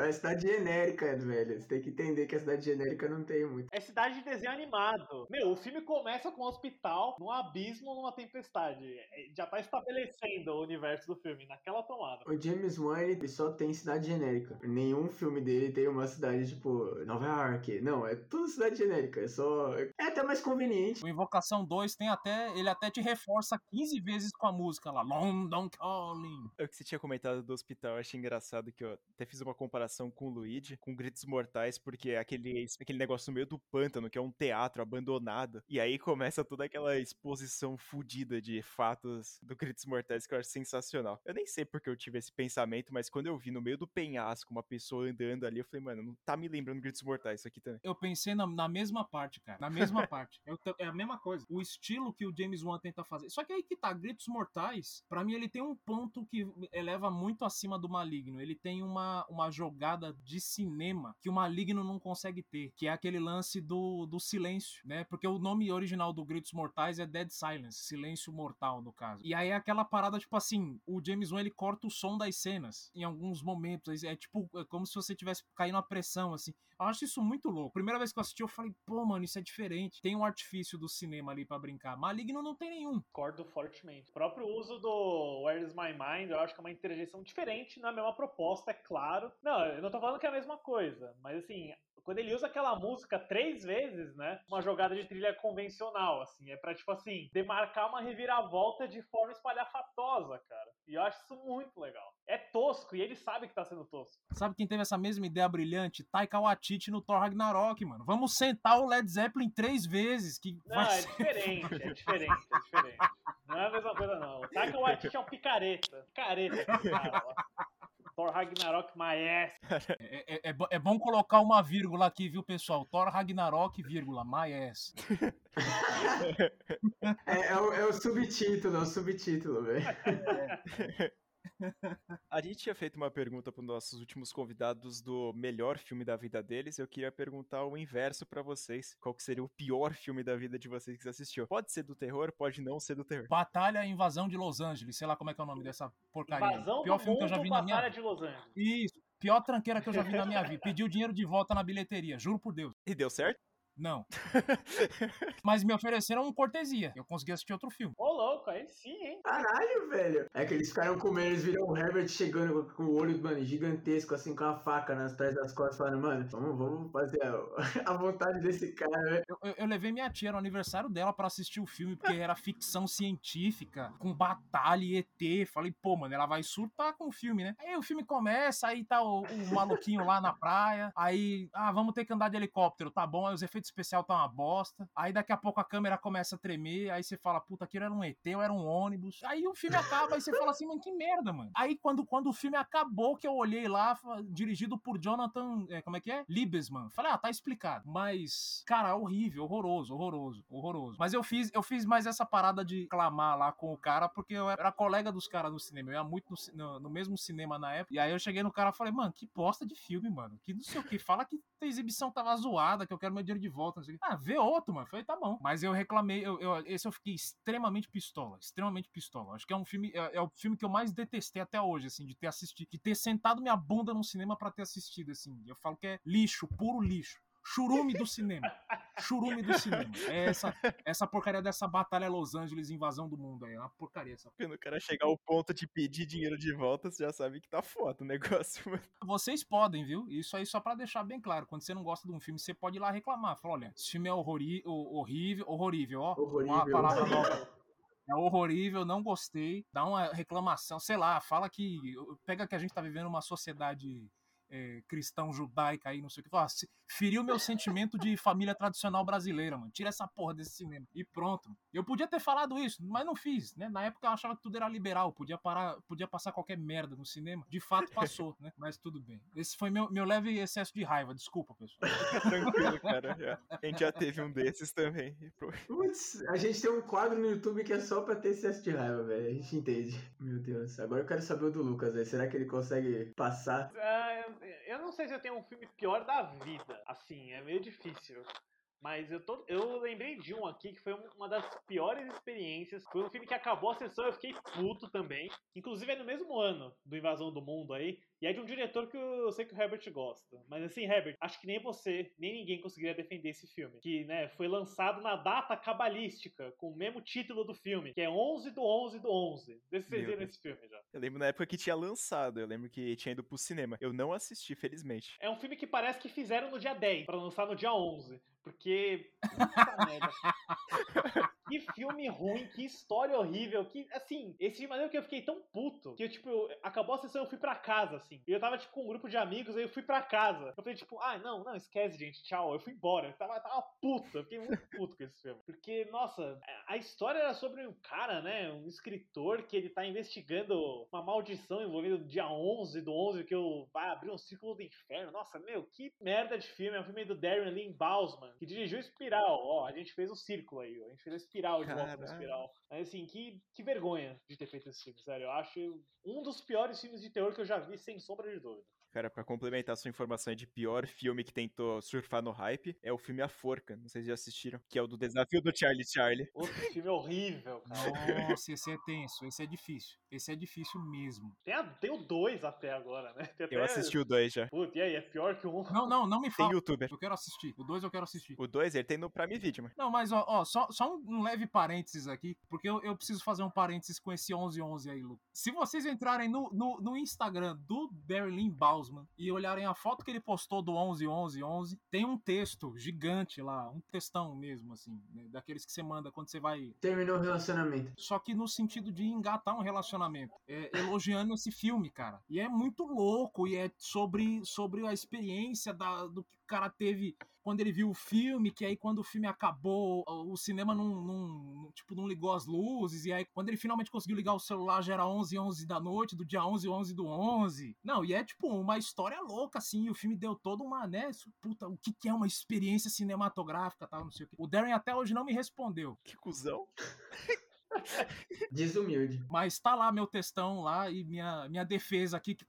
É cidade genérica, velho. Você tem que entender que a cidade genérica não tem muito. É cidade de desenho animado. Meu, o filme começa com um hospital, num abismo, numa tempestade. É, já tá estabelecendo o universo do filme, naquela tomada. O James Wan, ele só tem cidade genérica. Nenhum filme dele tem uma cidade, tipo, Nova York. Não, é tudo cidade genérica. É só... É até mais conveniente. O Invocação 2 tem até... Ele até te reforça 15 vezes com a música lá. London Calling. É o que você tinha comentado do hospital. Eu achei engraçado que eu até fiz uma comparação com o Luigi, com Gritos Mortais, porque é aquele, aquele negócio no meio do pântano, que é um teatro abandonado. E aí começa toda aquela exposição fodida de fatos do Gritos Mortais que eu acho sensacional. Eu nem sei porque eu tive esse pensamento, mas quando eu vi no meio do penhasco uma pessoa andando ali, eu falei, mano, não tá me lembrando Gritos Mortais isso aqui também. Eu pensei na, na mesma parte, cara. Na mesma parte. Eu, é a mesma coisa. O estilo que o James Wan tenta fazer. Só que aí que tá, Gritos Mortais, para mim ele tem um ponto que eleva muito acima do maligno. Ele tem uma, uma jogada de cinema que o Maligno não consegue ter, que é aquele lance do, do silêncio, né? Porque o nome original do Gritos Mortais é Dead Silence, silêncio mortal, no caso. E aí é aquela parada, tipo assim, o James Wan, ele corta o som das cenas em alguns momentos, é tipo, é como se você tivesse caindo a pressão, assim. Eu acho isso muito louco. Primeira vez que eu assisti, eu falei, pô, mano, isso é diferente. Tem um artifício do cinema ali para brincar. Maligno não tem nenhum. Concordo fortemente. O próprio uso do Where's My Mind, eu acho que é uma interjeição diferente na mesma proposta, é claro. Não, eu não tô falando que é a mesma coisa, mas assim, quando ele usa aquela música três vezes, né? Uma jogada de trilha convencional, assim. É pra, tipo assim, demarcar uma reviravolta de forma espalhafatosa, cara. E eu acho isso muito legal. É tosco e ele sabe que tá sendo tosco. Sabe quem teve essa mesma ideia brilhante? Taika Waititi no Thor Ragnarok, mano. Vamos sentar o Led Zeppelin três vezes. Que não, é diferente, é diferente, é diferente. Não é a mesma coisa, não. O Taika Waititi é um picareta. Picareta, cara. Thor Ragnarok Maes. É, é, é, é, bom colocar uma vírgula aqui, viu, pessoal? Thor Ragnarok, vírgula, Maes. é, é, o, é o subtítulo, é o subtítulo, velho. A gente tinha feito uma pergunta para os nossos últimos convidados do melhor filme da vida deles. Eu queria perguntar o inverso para vocês. Qual que seria o pior filme da vida de vocês que você assistiu? Pode ser do terror, pode não ser do terror. Batalha Invasão de Los Angeles. Sei lá como é que é o nome dessa porcaria. Invasão pior filme que eu já vi na minha de Los Angeles. Isso. Pior tranqueira que eu já vi na minha vida. Pediu dinheiro de volta na bilheteria, juro por Deus. E deu certo? Não. Mas me ofereceram cortesia. Eu consegui assistir outro filme. Ô, louco, aí sim, hein? Caralho, velho. É que eles ficaram comendo, eles viram o Herbert chegando com o olho, mano, gigantesco, assim, com a faca nas trás das costas, falando, mano, vamos, vamos fazer a, a vontade desse cara, velho. Eu, eu, eu, levei minha tia no aniversário dela pra assistir o filme, porque era ficção científica, com batalha e ET. Falei, pô, mano, ela vai surtar com o filme, né? Aí o filme começa, aí tá o, o maluquinho lá na praia, aí, ah, vamos ter que andar de helicóptero, tá bom? Aí os efeitos especial tá uma bosta. Aí daqui a pouco a câmera começa a tremer, aí você fala, puta, aquilo era um ET ou era um ônibus. Aí o filme acaba, aí você fala assim, mano, que merda, mano. Aí quando, quando o filme acabou, que eu olhei lá, dirigido por Jonathan, é, como é que é? Libesman. Falei, ah, tá explicado. Mas, cara, horrível, horroroso, horroroso, horroroso. Mas eu fiz, eu fiz mais essa parada de clamar lá com o cara, porque eu era colega dos caras no cinema. Eu ia muito no, no, no, mesmo cinema na época. E aí eu cheguei no cara e falei, mano, que bosta de filme, mano. Que não sei o que. Fala que a exibição tava zoada, que eu quero meu dinheiro de volta. Não sei o que. Ah, vê outro, mano. Falei, tá bom. Mas eu reclamei, eu, eu, esse eu fiquei extremamente pistola. Extremamente pistola. Acho que é um filme, é, é, o filme que eu mais detestei até hoje, assim, de ter assistido, de ter sentado minha bunda num cinema para ter assistido, assim. Eu falo que é lixo, puro lixo. Churume do cinema. Churume do cinema. É essa, essa porcaria dessa batalha Los Angeles, invasão do mundo aí. É uma porcaria essa. Quando o cara chegar ao ponto de pedir dinheiro de volta, você já sabe que tá foda o negócio, mano. Vocês podem, viu? Isso aí só para deixar bem claro. Quando você não gosta de um filme, você pode ir lá reclamar. Fala, olha, esse filme é horrori horrível, horrorível, ó. Horrorível. Uma palavra nova. É horrorível, não gostei. Dá uma reclamação, sei lá, fala que. Pega que a gente tá vivendo uma sociedade é, cristão judaica aí, não sei o que. Fala, feriu meu sentimento de família tradicional brasileira, mano. Tira essa porra desse cinema. E pronto. Eu podia ter falado isso, mas não fiz, né? Na época eu achava que tudo era liberal, podia parar, podia passar qualquer merda no cinema. De fato passou, né? Mas tudo bem. Esse foi meu, meu leve excesso de raiva, desculpa, pessoal. Tranquilo, cara. A gente já teve um desses também. Putz, a gente tem um quadro no YouTube que é só pra ter excesso de raiva, velho. A gente entende. Meu Deus. Agora eu quero saber o do Lucas, velho. Será que ele consegue passar? Ah, eu não sei se eu tenho um filme pior da vida. Assim, é meio difícil. Mas eu, tô, eu lembrei de um aqui que foi uma das piores experiências. Foi um filme que acabou a sessão, eu fiquei puto também. Inclusive é no mesmo ano do Invasão do Mundo aí. E é de um diretor que eu sei que o Herbert gosta. Mas assim, Herbert, acho que nem você, nem ninguém conseguiria defender esse filme. Que, né, foi lançado na data cabalística, com o mesmo título do filme, que é 11 do 11 do 11. Vê se vocês viram esse filme já. Eu lembro na época que tinha lançado, eu lembro que tinha ido pro cinema. Eu não assisti, felizmente. É um filme que parece que fizeram no dia 10, para lançar no dia 11. Porque. Puta merda. Que filme ruim, que história horrível, que, assim, esse filme maneiro que eu fiquei tão puto, que eu, tipo, acabou a sessão, eu fui pra casa, assim. E eu tava, tipo, com um grupo de amigos, aí eu fui pra casa. Eu falei, tipo, ah, não, não, esquece, gente, tchau. Eu fui embora. Eu tava, tava puto, eu fiquei muito puto com esse filme. Porque, nossa, a história era sobre um cara, né, um escritor que ele tá investigando uma maldição envolvida no dia 11 do 11, que eu vai abrir um círculo do inferno. Nossa, meu, que merda de filme. É um filme do Darren Lynn Bausman, que dirigiu Espiral. Ó, a gente fez o um círculo aí. A gente fez a espiral de volta espiral. Mas assim, que, que vergonha de ter feito esse filme, sério. Eu acho um dos piores filmes de terror que eu já vi, sem sombra de dúvida. Cara, para complementar sua informação de pior filme que tentou surfar no hype, é o filme A Forca. Não sei se já assistiram. Que é o do desafio do Charlie Charlie. Outro filme horrível, cara. Nossa, esse é tenso. Esse é difícil. Esse é difícil mesmo. Tem, a, tem o 2 até agora, né? Até... Eu assisti o 2 já. Putz, e aí? É pior que o 1? Não, não, não me fala. Tem youtuber. Eu quero assistir. O 2 eu quero assistir. O 2 ele tem no Prime Video, mano. Não, mas ó, ó só, só um, um, leve parênteses aqui, porque eu, eu preciso fazer um parênteses com esse 1111 aí, Lu. Se vocês entrarem no, no, no Instagram do Darlene E olharem a foto que ele postou do 111111, tem um texto gigante lá, um textão mesmo, assim, né, daqueles que você manda quando você vai. Terminou o relacionamento. Só que no sentido de engatar um relacionamento. É, elogiando esse filme, cara. E é muito louco, e é sobre, sobre a experiência da, do que o cara teve quando ele viu o filme, que aí quando o filme acabou, o cinema não, não, tipo, não ligou as luzes, e aí quando ele finalmente conseguiu ligar o celular já era 11 11 da noite, do dia 11 11 do 11. Não, e é tipo uma história louca, assim, e o filme deu toda uma, né, puta, o que que é uma experiência cinematográfica, tal, não sei o que. O Darren até hoje não me respondeu. Que cuzão. Desumilde. Mas tá lá meu textão lá e minha, minha defesa aqui, que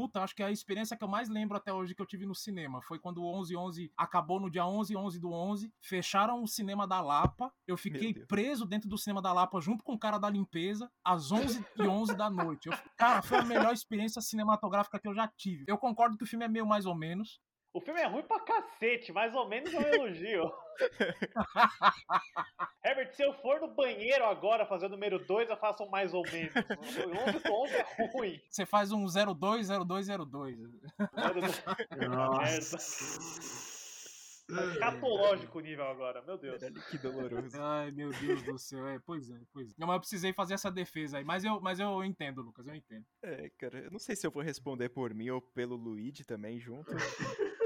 puta, acho que a experiência que eu mais lembro até hoje que eu tive no cinema foi quando o 11-11 acabou no dia 11-11 do 11, fecharam o cinema da Lapa, eu fiquei preso dentro do cinema da Lapa junto com o cara da limpeza às 11 e 11 da noite. Eu, cara, foi a melhor experiência cinematográfica que eu já tive. Eu concordo que o filme é meio mais ou menos, o filme é ruim pra cacete, mais ou menos é um elogio. Herbert, se eu for no banheiro agora fazer o número 2, eu faço um mais ou menos. 11 com 11 é ruim. Você faz um 02, 02, 02. Nossa. Tá escatológico o nível agora, meu Deus. Que doloroso. Ai, meu Deus do céu. É, pois é, pois é. Não, mas eu precisei fazer essa defesa aí. Mas eu, mas eu entendo, Lucas, eu entendo. É, cara, eu não sei se eu vou responder por mim ou pelo Luigi também junto.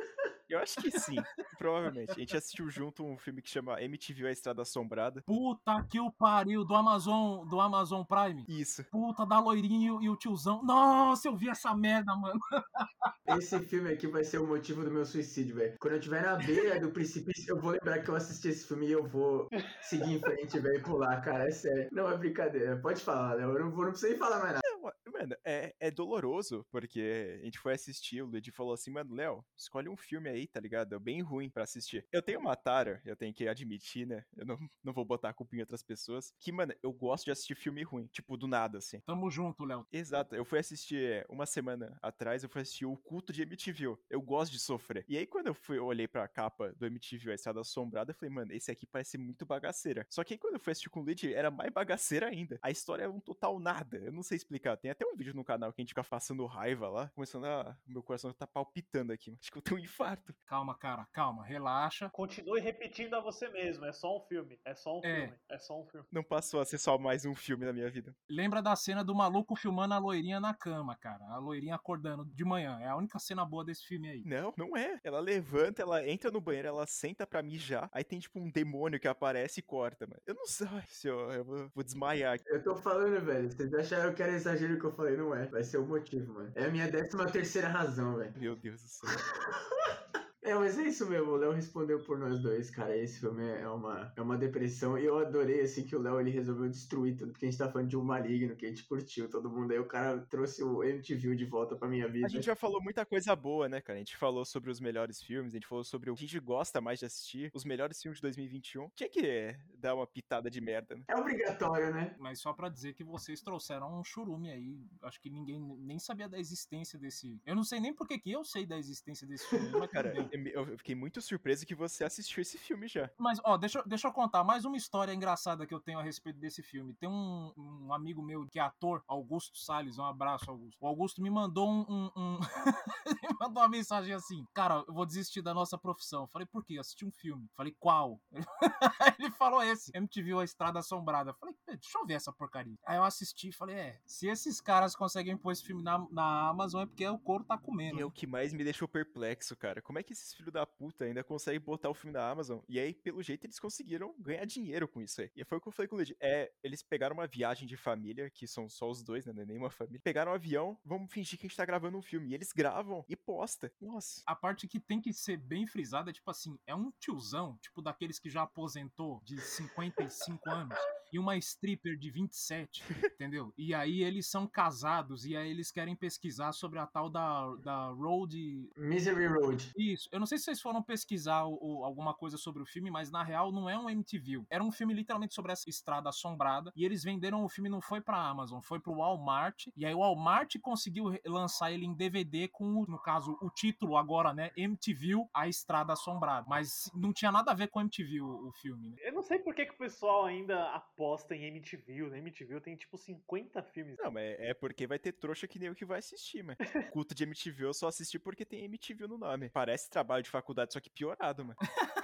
Eu acho que sim, provavelmente. A gente assistiu junto um filme que chama MTV A Estrada Assombrada. Puta que o pariu do Amazon, do Amazon Prime. Isso. Puta da loirinha e o tiozão. Nossa, eu vi essa merda, mano. Esse filme aqui vai ser o motivo do meu suicídio, velho. Quando eu estiver na beira do precipício, eu vou lembrar que eu assisti esse filme e eu vou seguir em frente, velho, e pular, cara. É sério. Não é brincadeira. Pode falar, né? Eu não, vou, não precisa nem falar mais nada. Mano, é, é doloroso, porque a gente foi assistir, o Luigi falou assim, mano, Léo, escolhe um filme aí, tá ligado? É bem ruim pra assistir. Eu tenho uma tara, eu tenho que admitir, né? Eu não, não vou botar a culpa em outras pessoas, que, mano, eu gosto de assistir filme ruim, tipo, do nada, assim. Tamo junto, Léo. Exato, eu fui assistir é, uma semana atrás, eu fui assistir o culto de MTV. Eu gosto de sofrer. E aí, quando eu fui, eu olhei pra capa do MTV, a estrada assombrada, eu falei, mano, esse aqui parece muito bagaceira. Só que aí, quando eu fui assistir com o Luigi, era mais bagaceira ainda. A história é um total nada. Eu não sei explicar. Tem até um vídeo no canal que a gente fica passando raiva lá, começando a. Meu coração tá palpitando aqui. Acho que eu tenho um infarto. Calma, cara, calma, relaxa. Continue repetindo a você mesmo. É só um filme. É só um É. filme. É só um filme. Não passou a ser só mais um filme na minha vida. Lembra da cena do maluco filmando a loirinha na cama, cara. A loirinha acordando de manhã. É a única cena boa desse filme aí. Não, não é. Ela levanta, ela entra no banheiro, ela senta pra mijar. Aí tem tipo um demônio que aparece e corta, mano. Eu não sei. Ai, senhor, eu vou, vou desmaiar aqui. Eu tô falando, velho. Vocês acharam que era exagero o que eu falei? Não é. Vai ser o motivo, mano. É a minha décima terceira razão, velho. Meu Deus do céu. É, mas é isso mesmo, o Léo respondeu por nós dois, cara. Esse filme é uma, é uma depressão. E eu adorei, assim, que o Léo ele resolveu destruir tudo, porque a gente tá falando de um maligno que a gente curtiu, todo mundo. Aí o cara trouxe o MTV de volta pra minha vida. A gente já falou muita coisa boa, né, cara? A gente falou sobre os melhores filmes, a gente falou sobre o que a gente gosta mais de assistir, os melhores filmes de 2021. Tinha que dar uma pitada de merda, né? É obrigatório, né? Mas só pra dizer que vocês trouxeram um churume aí. Acho que ninguém nem sabia da existência desse. Eu não sei nem por que que eu sei da existência desse filme, mas Cara. Eu fiquei muito surpreso que você assistiu esse filme já. Mas, ó, deixa, eu- deixa eu contar mais uma história engraçada que eu tenho a respeito desse filme. Tem um, um amigo meu que é ator, Augusto Salles, um abraço, Augusto. O Augusto me mandou um. um- um- me mandou uma mensagem assim: Cara, eu vou desistir da nossa profissão. Eu falei, por quê? Eu assisti um filme. Eu falei, qual? Ele falou esse, MTV A Estrada Assombrada. Eu falei, "Pê, deixa eu ver essa porcaria. Aí eu assisti e falei, é, se esses caras conseguem pôr esse filme na, na Amazon é porque o couro tá comendo. E é o que mais me deixou perplexo, cara. Como é que esses filhos da puta ainda conseguem botar o filme na Amazon? E aí, pelo jeito, eles conseguiram ganhar dinheiro com isso aí. E foi o que eu falei com o Luigi. É, eles pegaram uma viagem de família, que são só os dois, né? Não é nenhuma família. Pegaram um avião, vamos fingir que a gente tá gravando um filme. E eles gravam e posta. Nossa. A parte que tem que ser bem frisada é tipo assim, é um tiozão, tipo daqueles que já aposentou de 55 anos e uma stripper de 27, entendeu? E aí eles são casados e aí eles querem pesquisar sobre a tal da, da Road Misery Road. isso, eu não sei se vocês foram pesquisar alguma coisa sobre o filme, mas na real não é um MTV. Era um filme literalmente sobre essa estrada assombrada. E eles venderam o filme, não foi pra Amazon, foi pro Walmart. E aí o Walmart conseguiu lançar ele em DVD com, o- no caso, o título agora, né? MTV A Estrada Assombrada. Mas não tinha nada a ver com MTV o, o filme, né? Eu não sei por que, que o pessoal ainda aposta em MTV. Na MTV tem tipo 50 filmes. Não, mas é porque vai ter trouxa que nem eu que vai assistir, mano. Culto de MTV eu só assisti porque tem MTV no nome. Parece trabalho de faculdade, só que piorado, mano.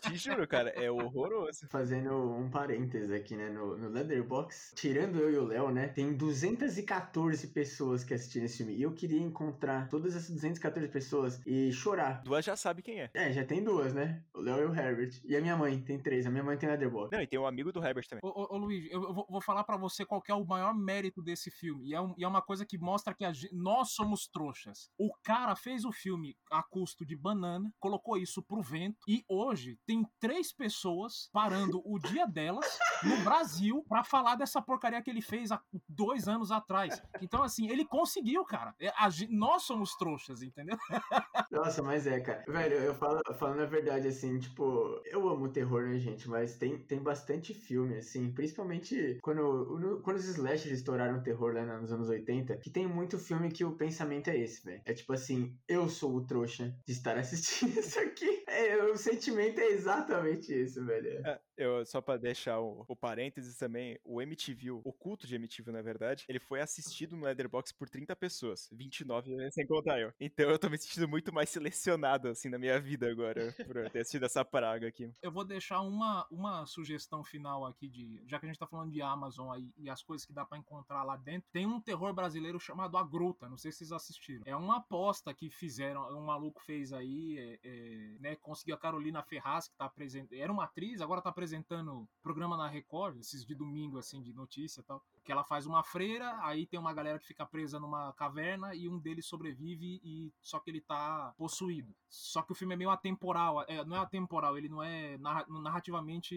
Te juro, cara, é horroroso. Fazendo um parênteses aqui, né, no, no Leatherbox. Tirando eu e o Léo, né, tem 214 pessoas que assistiram esse filme. E eu queria encontrar todas essas 214 pessoas e chorar. Duas já sabe quem é. É, já tem duas, né? O Léo e o Herbert. E a minha mãe, tem três. A minha mãe tem Leatherbox. Não, e tem um amigo do Herbert também. Ô, ô, ô Luiz, eu, eu vou, vou falar pra você qual que é o maior mérito desse filme. E é, um- e é uma coisa que mostra que a gen- nós somos trouxas. O cara fez o filme a custo de banana, colocou isso pro vento, e hoje tem três pessoas parando o dia delas no Brasil pra falar dessa porcaria que ele fez há dois anos atrás. Então, assim, ele conseguiu, cara. É, nós somos trouxas, entendeu? Nossa, mas é, cara. Velho, eu falo, falando a verdade, assim, tipo, eu amo terror, né, gente? Mas tem, tem bastante filme, assim, principalmente quando, quando os slashers estouraram o terror lá nos anos 80, que tem muito filme que o pensamento é esse, velho. É tipo assim, eu sou o trouxa de estar assistindo isso aqui. É, o sentimento é exatamente isso, velho. É, eu, só pra deixar o, o parênteses também, o MTV, o culto de MTV, na verdade, ele foi assistido no Letterboxd por 30 pessoas, 29 né, sem contar eu. Então eu tô me sentindo muito mais selecionado, assim, na minha vida agora, por ter assistido essa praga aqui. Eu vou deixar uma, uma sugestão final aqui de, já que a gente tá falando de Amazon aí e as coisas que dá para encontrar lá dentro, tem um terror brasileiro chamado A Gruta, não sei se vocês assistiram. É uma aposta que fizeram, um maluco fez aí, é, é, né, conseguiu a Carolina Ferraz, que tá apresentando, era uma atriz, agora tá apresentando programa na Record, esses de domingo, assim, de notícia e tal, que ela faz uma freira, aí tem uma galera que fica presa numa caverna e um deles sobrevive e só que ele tá possuído. Só que o filme é meio atemporal, é, não é atemporal, ele não é narrativamente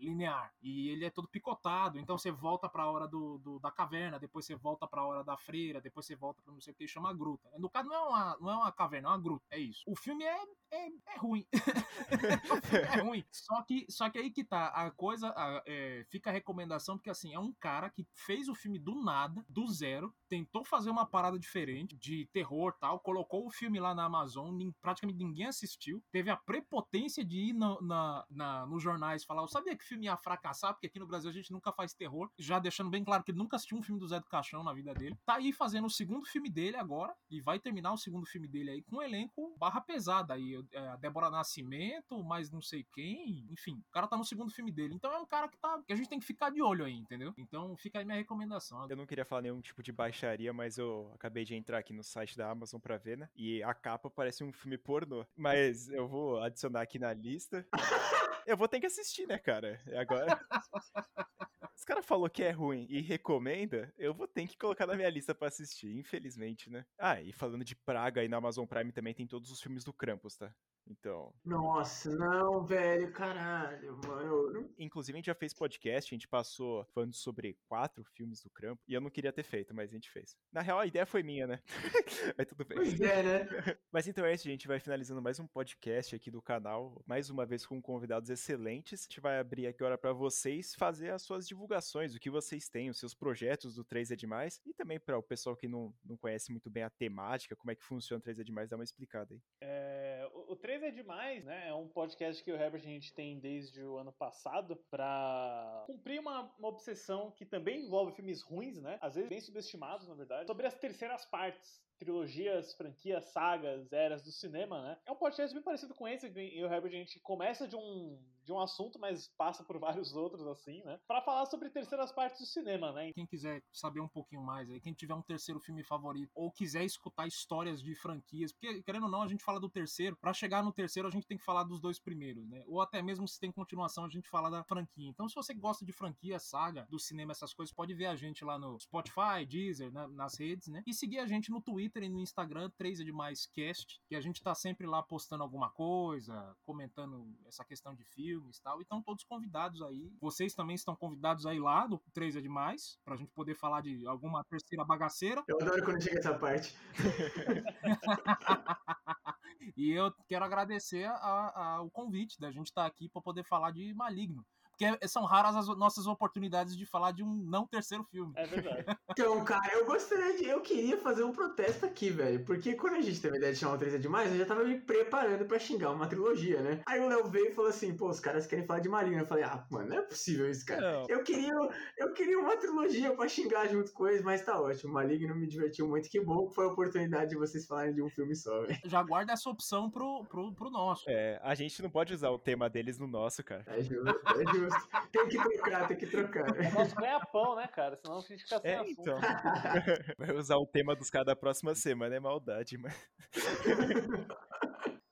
linear. E ele é todo picotado, então você volta pra hora do, do da caverna, depois você volta pra hora da freira, depois você volta pra não sei o que, chama gruta. No caso, não é uma, não é uma caverna, é uma gruta, é isso. O filme é, é, é ruim. é ruim. Só que, só que aí que tá, a coisa, a, é, fica a recomendação, porque assim, é um cara que fez o filme do nada, do zero, tentou fazer uma parada diferente, de terror tal, colocou o filme lá na Amazon, praticamente ninguém assistiu, teve a prepotência de ir no, na, na, nos jornais falar, eu sabia que o filme ia fracassar, porque aqui no Brasil a gente nunca faz terror, já deixando bem claro que ele nunca assistiu um filme do Zé do Caixão na vida dele. Tá aí fazendo o segundo filme dele agora, e vai terminar o segundo filme dele aí com um elenco barra pesada aí, é, a Débora Nascimento, mais não sei quem, enfim, o cara tá no segundo filme dele. Então é um cara que tá que a gente tem que ficar de olho aí, entendeu? Então fica aí minha recomendação. Eu não queria falar nenhum tipo de baixaria, mas eu acabei de entrar aqui no site da Amazon pra ver, né? E a capa parece um filme pornô. Mas eu vou adicionar aqui na lista. Eu vou ter que assistir, né, cara? Agora. Os caras falou que é ruim e recomenda, eu vou ter que colocar na minha lista para assistir, infelizmente, né? Ah, e falando de Praga aí na Amazon Prime também tem todos os filmes do Krampus, tá? Então. Nossa, não, velho, caralho, mano. Inclusive, a gente já fez podcast, a gente passou falando sobre quatro filmes do Crampo. E eu não queria ter feito, mas a gente fez. Na real, a ideia foi minha, né? mas tudo bem. Pois é, né? mas então é isso, gente. Vai finalizando mais um podcast aqui do canal. Mais uma vez com convidados excelentes. A gente vai abrir aqui agora para vocês fazer as suas divulgações, o que vocês têm, os seus projetos do 3 é Demais. E também para o pessoal que não, não conhece muito bem a temática, como é que funciona o 3 é Demais, dá uma explicada aí. É, o 3 é demais, né? É um podcast que o Herbert a gente tem desde o ano passado para cumprir uma, uma obsessão que também envolve filmes ruins, né? Às vezes bem subestimados, na verdade, sobre as terceiras partes trilogias, franquias, sagas, eras do cinema, né? É um podcast bem parecido com esse, e o Herbert a gente começa de um, de um assunto, mas passa por vários outros, assim, né? Pra falar sobre terceiras partes do cinema, né? Quem quiser saber um pouquinho mais aí, quem tiver um terceiro filme favorito, ou quiser escutar histórias de franquias, porque, querendo ou não, a gente fala do terceiro, para chegar no terceiro a gente tem que falar dos dois primeiros, né? Ou até mesmo se tem continuação, a gente fala da franquia. Então, se você gosta de franquia, saga, do cinema, essas coisas, pode ver a gente lá no Spotify, Deezer, né? nas redes, né? E seguir a gente no Twitter e no Instagram, 3 é demais cast, que a gente tá sempre lá postando alguma coisa, comentando essa questão de filmes e tal. E estão todos convidados aí. Vocês também estão convidados aí lá do 3 é demais, pra gente poder falar de alguma terceira bagaceira. Eu adoro quando chega essa parte. e eu quero agradecer a, a, o convite da gente estar tá aqui para poder falar de Maligno porque são raras as nossas oportunidades de falar de um não terceiro filme. É verdade. então, cara, eu gostaria de. Eu queria fazer um protesto aqui, velho. Porque quando a gente teve a ideia de chamar o 3 é demais, eu já tava me preparando pra xingar uma trilogia, né? Aí o Léo veio e falou assim: pô, os caras querem falar de Marinho. Eu falei, ah, mano, não é possível isso, cara. Não. Eu queria, eu queria uma trilogia pra xingar junto com eles, mas tá ótimo. Maligno me divertiu muito. Que bom que foi a oportunidade de vocês falarem de um filme só, velho. Já guarda essa opção pro, pro, pro nosso. É, a gente não pode usar o tema deles no nosso, cara. É justo, é justo justo. Tem que trocar, tem que trocar. Nosso ganha-pão, né, cara? Senão a gente fica sem é, assunto. Então. Vai usar o tema dos caras da próxima semana, é maldade, mas.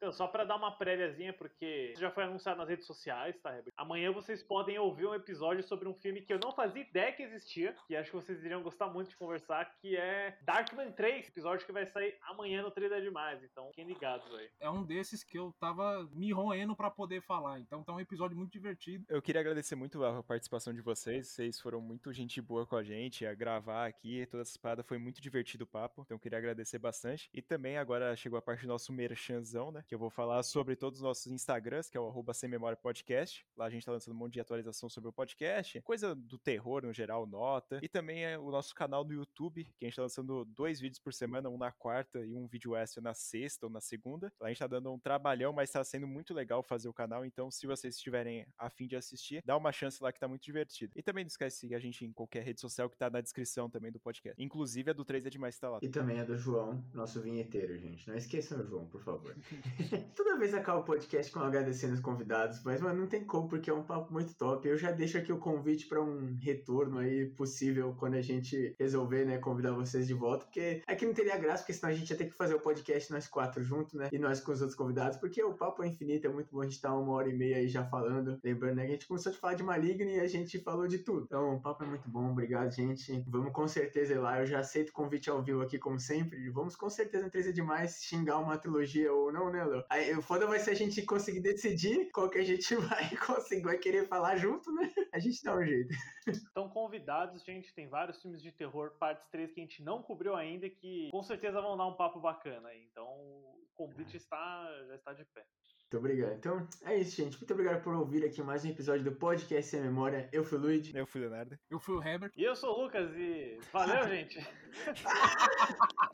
Então, só para dar uma préviazinha, porque já foi anunciado nas redes sociais, tá, Herbert? Amanhã vocês podem ouvir um episódio sobre um filme que eu não fazia ideia que existia, que acho que vocês iriam gostar muito de conversar, que é Darkman 3, episódio que vai sair amanhã no Trailer Demais, então fiquem ligados aí. É um desses que eu tava me roendo para poder falar, então tá um episódio muito divertido. Eu queria agradecer muito a participação de vocês, vocês foram muito gente boa com a gente, a gravar aqui, toda essa parada, foi muito divertido o papo, então eu queria agradecer bastante. E também agora chegou a parte do nosso merchanzão, né? Que eu vou falar sobre todos os nossos Instagrams, que é o arroba Sem Memória Podcast. Lá a gente tá lançando um monte de atualização sobre o podcast, coisa do terror no geral, nota. E também é o nosso canal no YouTube, que a gente tá lançando dois vídeos por semana, um na quarta e um vídeo extra na sexta ou na segunda. Lá a gente tá dando um trabalhão, mas tá sendo muito legal fazer o canal, então se vocês estiverem a fim de assistir, dá uma chance lá que tá muito divertido. E também não esquece de seguir a gente em qualquer rede social que tá na descrição também do podcast. Inclusive a do 3 é demais tá lá. E também a do João, nosso vinheteiro, gente. Não esqueçam o João, por favor. Toda vez acaba o podcast com agradecendo os convidados, mas, mano, não tem como, porque é um papo muito top. Eu já deixo aqui o convite para um retorno aí possível quando a gente resolver, né, convidar vocês de volta, porque aqui não teria graça, porque senão a gente ia ter que fazer o podcast nós quatro juntos, né, e nós com os outros convidados, porque o papo é infinito, é muito bom a gente estar tá uma hora e meia aí já falando. Lembrando, né, que a gente começou a falar de Maligno e a gente falou de tudo. Então, o papo é muito bom, obrigado, gente. Vamos com certeza ir lá, eu já aceito o convite ao vivo aqui, como sempre. Vamos com certeza no 3 é demais xingar uma trilogia ou não, né, Léo? Aí, o foda vai ser a gente conseguir decidir qual que a gente vai conseguir, vai querer falar junto, né? A gente dá um jeito. Estão convidados, gente. Tem vários filmes de terror, partes 3 que a gente não cobriu ainda, que com certeza vão dar um papo bacana aí. Então, o convite está, já está de pé. Muito obrigado. Então, é isso, gente. Muito obrigado por ouvir aqui mais um episódio do Podcast Sem Memória. Eu fui o Luigi. Eu fui o Leonardo. Eu fui o Herbert. E eu sou o Lucas e valeu, gente.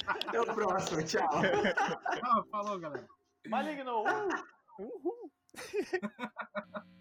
Até o próximo. Tchau. Ah, falou, galera. Maligno! Uh! Uhul!